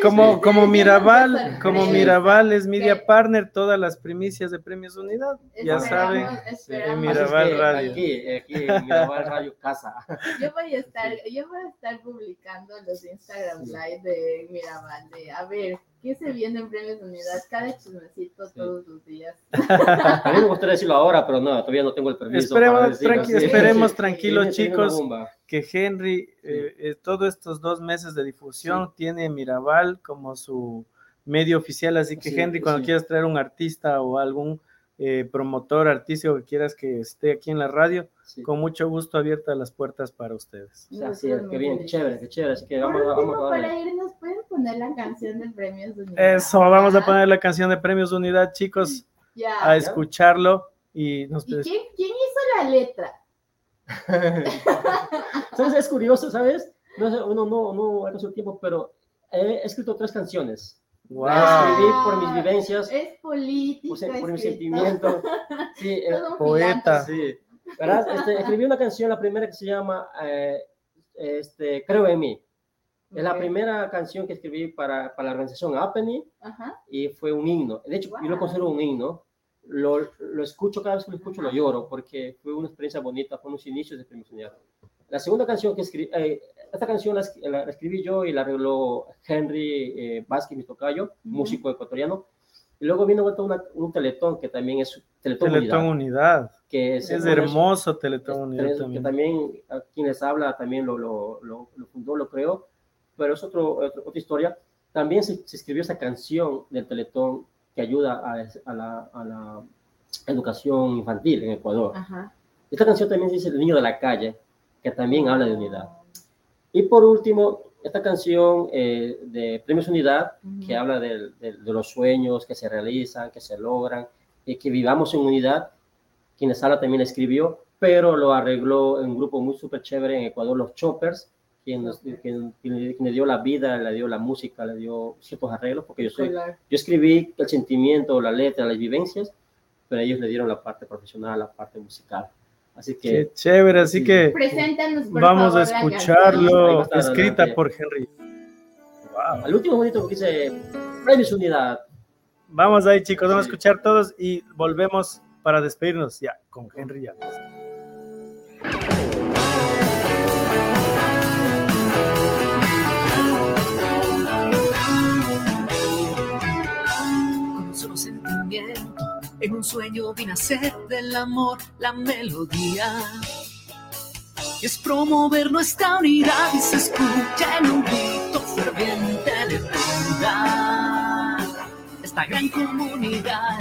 como, como Mirabal, como Mirabal es media partner, todas las primicias de Premios Unidad, ya saben, en Mirabal Radio. Aquí, aquí en Mirabal Radio Casa. Yo voy a estar, yo voy a estar publicando los Instagram Live de Mirabal, de a ver, ¿Qué se viene en Premios Unidad? Cada chismecito todos los días. A mí me gustaría decirlo ahora, pero no, todavía no tengo el permiso. Esperemos, tranquilos, chicos, que Henry, eh, eh, todos estos dos meses de difusión, tiene Mirabal como su medio oficial, así que Henry, cuando quieras traer un artista o algún eh, promotor artístico que quieras que esté aquí en la radio, con mucho gusto abiertas las puertas para ustedes. Así es, qué bien, chévere, qué chévere. Así que vamos, vamos, vamos Para irnos, ¿pueden poner la canción de Premios Unidad? Eso, vamos a poner la canción de Premios Unidad, chicos, a escucharlo. Y, nos quién, quién hizo la letra? ¿Sabes? Es curioso, ¿sabes? No, uno no, no ha su tiempo, pero he escrito tres canciones. Wow. Escribí por mis vivencias. Es político. Por, mis sentimientos. Sí, poeta. Sí. ¿Verdad? Este, escribí una canción, la primera que se llama eh, este, Creo en mí. Es la primera canción que escribí para, para la organización APNI y fue un himno. De hecho, yo lo considero un himno. Lo, lo, escucho, cada vez que lo escucho lo lloro porque fue una experiencia bonita, fue unos inicios de Premio La segunda canción que escribí, eh, esta canción la, escribí yo y la arregló Henry eh, Vázquez, mi tocayo, músico ecuatoriano. Y luego vino un teletón que también es Teletón, teletón Unidad. Que es, hermoso Teletón Unidad. también. Que también a quienes habla también lo, lo, lo, fundó, lo creó. Pero es otro, otra historia. También se, escribió esa canción del Teletón que ayuda a, a, la, a, la, educación infantil en Ecuador. Esta canción también dice El niño de la calle, que también habla de unidad. Y por último, esta canción eh, de Premios Unidad, que habla de, los sueños que se realizan, que se logran, y que vivamos en unidad, quien Sala también escribió, pero lo arregló en un grupo muy súper chévere en Ecuador, los Choppers, quien, le dio la vida, le dio la música, le dio ciertos arreglos, porque yo soy, yo escribí el sentimiento, la letra, las vivencias, pero ellos le dieron la parte profesional, la parte musical. Así que. Qué chévere, así que. vamos a escucharlo, escrita por Henry. Wow. Al último bonito que dice Premios Unidad. Vamos ahí, chicos, vamos a escuchar todos y volvemos para despedirnos ya con Henry ya. Un sueño vi nacer del amor la melodía. Y es promover nuestra unidad y se escucha en un grito ferviente de verdad. Esta gran comunidad.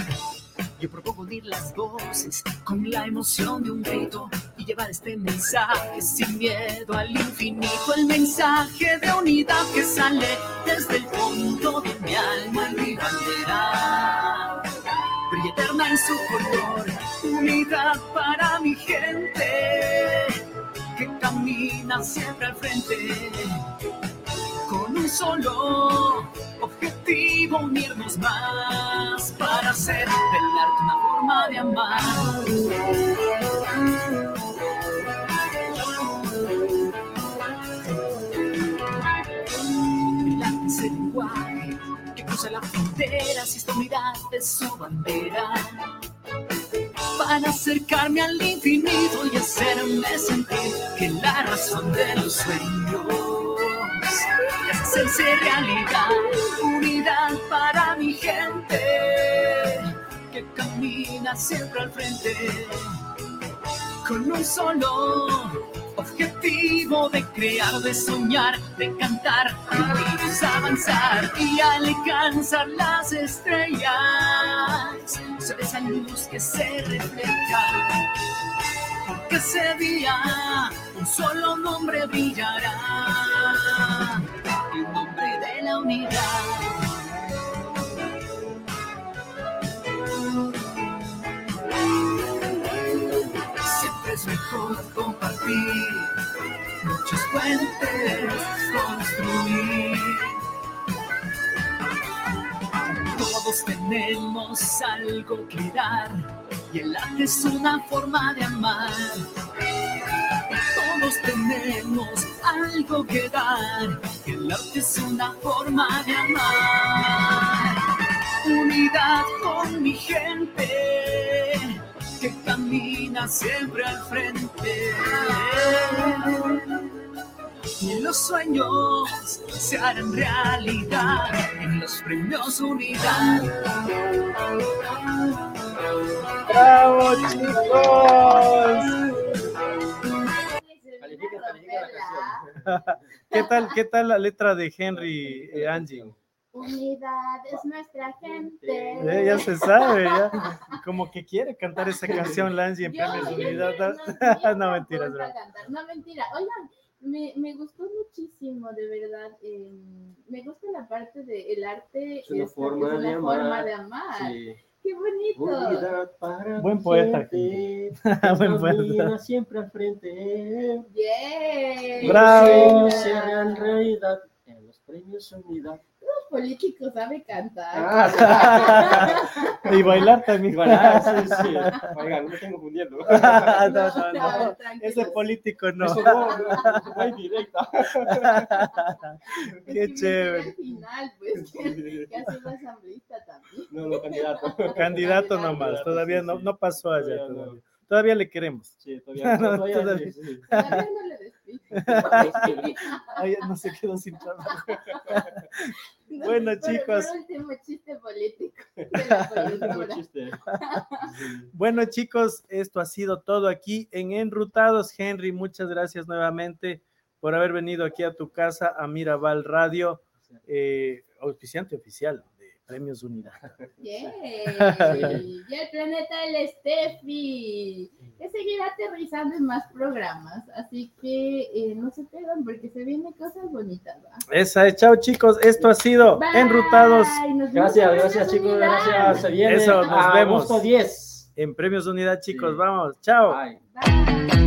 Yo propongo unir las voces con la emoción de un grito y llevar este mensaje sin miedo al infinito. El mensaje de unidad que sale desde el fondo de mi alma en mi bandera brilla eterna en su color, unidad para mi gente que camina siempre al frente. Con un solo objetivo, unirnos más para hacer del arte una forma de amar. El arte cruza la fronteras y esta unidad de su bandera. Para acercarme al infinito y hacerme sentir que la razón de los sueños es hacerse realidad. Unidad para mi gente que camina siempre al frente con un solo objetivo de crear, de soñar, de cantar, de avanzar y alcanzar las estrellas. Sobre esa luz que se refleja, porque ese día un solo nombre brillará, el nombre de la unidad. Mejor compartir muchos puentes construir. Todos tenemos algo que dar y el arte es una forma de amar. Todos tenemos algo que dar y el arte es una forma de amar. Unidad con mi gente que camina siempre al frente. Y los sueños se harán realidad en los premios Unidad. ¡Bravo, chicos! ¿Qué tal, ¿Qué tal la letra de Henry, eh, Angie? Unidad es nuestra gente. Eh, ya se sabe, ya. Como que quiere cantar esa canción, Lancy, en premios Unidad. No, no mentiras, bro. No, mentira. Oigan, me, me, gustó muchísimo, de verdad. Eh, me gusta la parte del el arte. Es una, forma, de forma, de amar. Qué bonito. Unidad para Buen poeta. Buen poeta. siempre al frente. Yeah. Bravo. Se harán realidad en los premios Unidad político sabe cantar. Ah, y bailar también. Bailar, sí, sí. Oigan, no me tengo confundiendo. no, no, no. Ese político no. Eso no, no, no directa. Qué chévere. final, pues, que, que ha sido asambleísta también. No, no, candidato. Candidato nomás, todavía no, no pasó allá. Todavía, todavía le queremos. Sí, todavía, no, todavía, todavía. Sí, sí. todavía no le. Ay, no se quedó sin trabajo. bueno, chicos. último chiste político. bueno, chicos, esto ha sido todo aquí en Enrutados. Henry, muchas gracias nuevamente por haber venido aquí a tu casa, a Mirabal Radio, eh, auspiciante oficial Premios Unidad. Yeah. Y el planeta del Steffi, que seguirá aterrizando en más programas, así que eh, no se pierdan porque se vienen cosas bonitas. ¿va? Esa es, chao chicos, esto ha sido Bye. Enrutados Gracias, gracias chicos, Unidad. gracias. Se viene Eso, nos a vemos. agosto 10. en Premios Unidad, chicos, Sí. vamos, chao. Bye. Bye.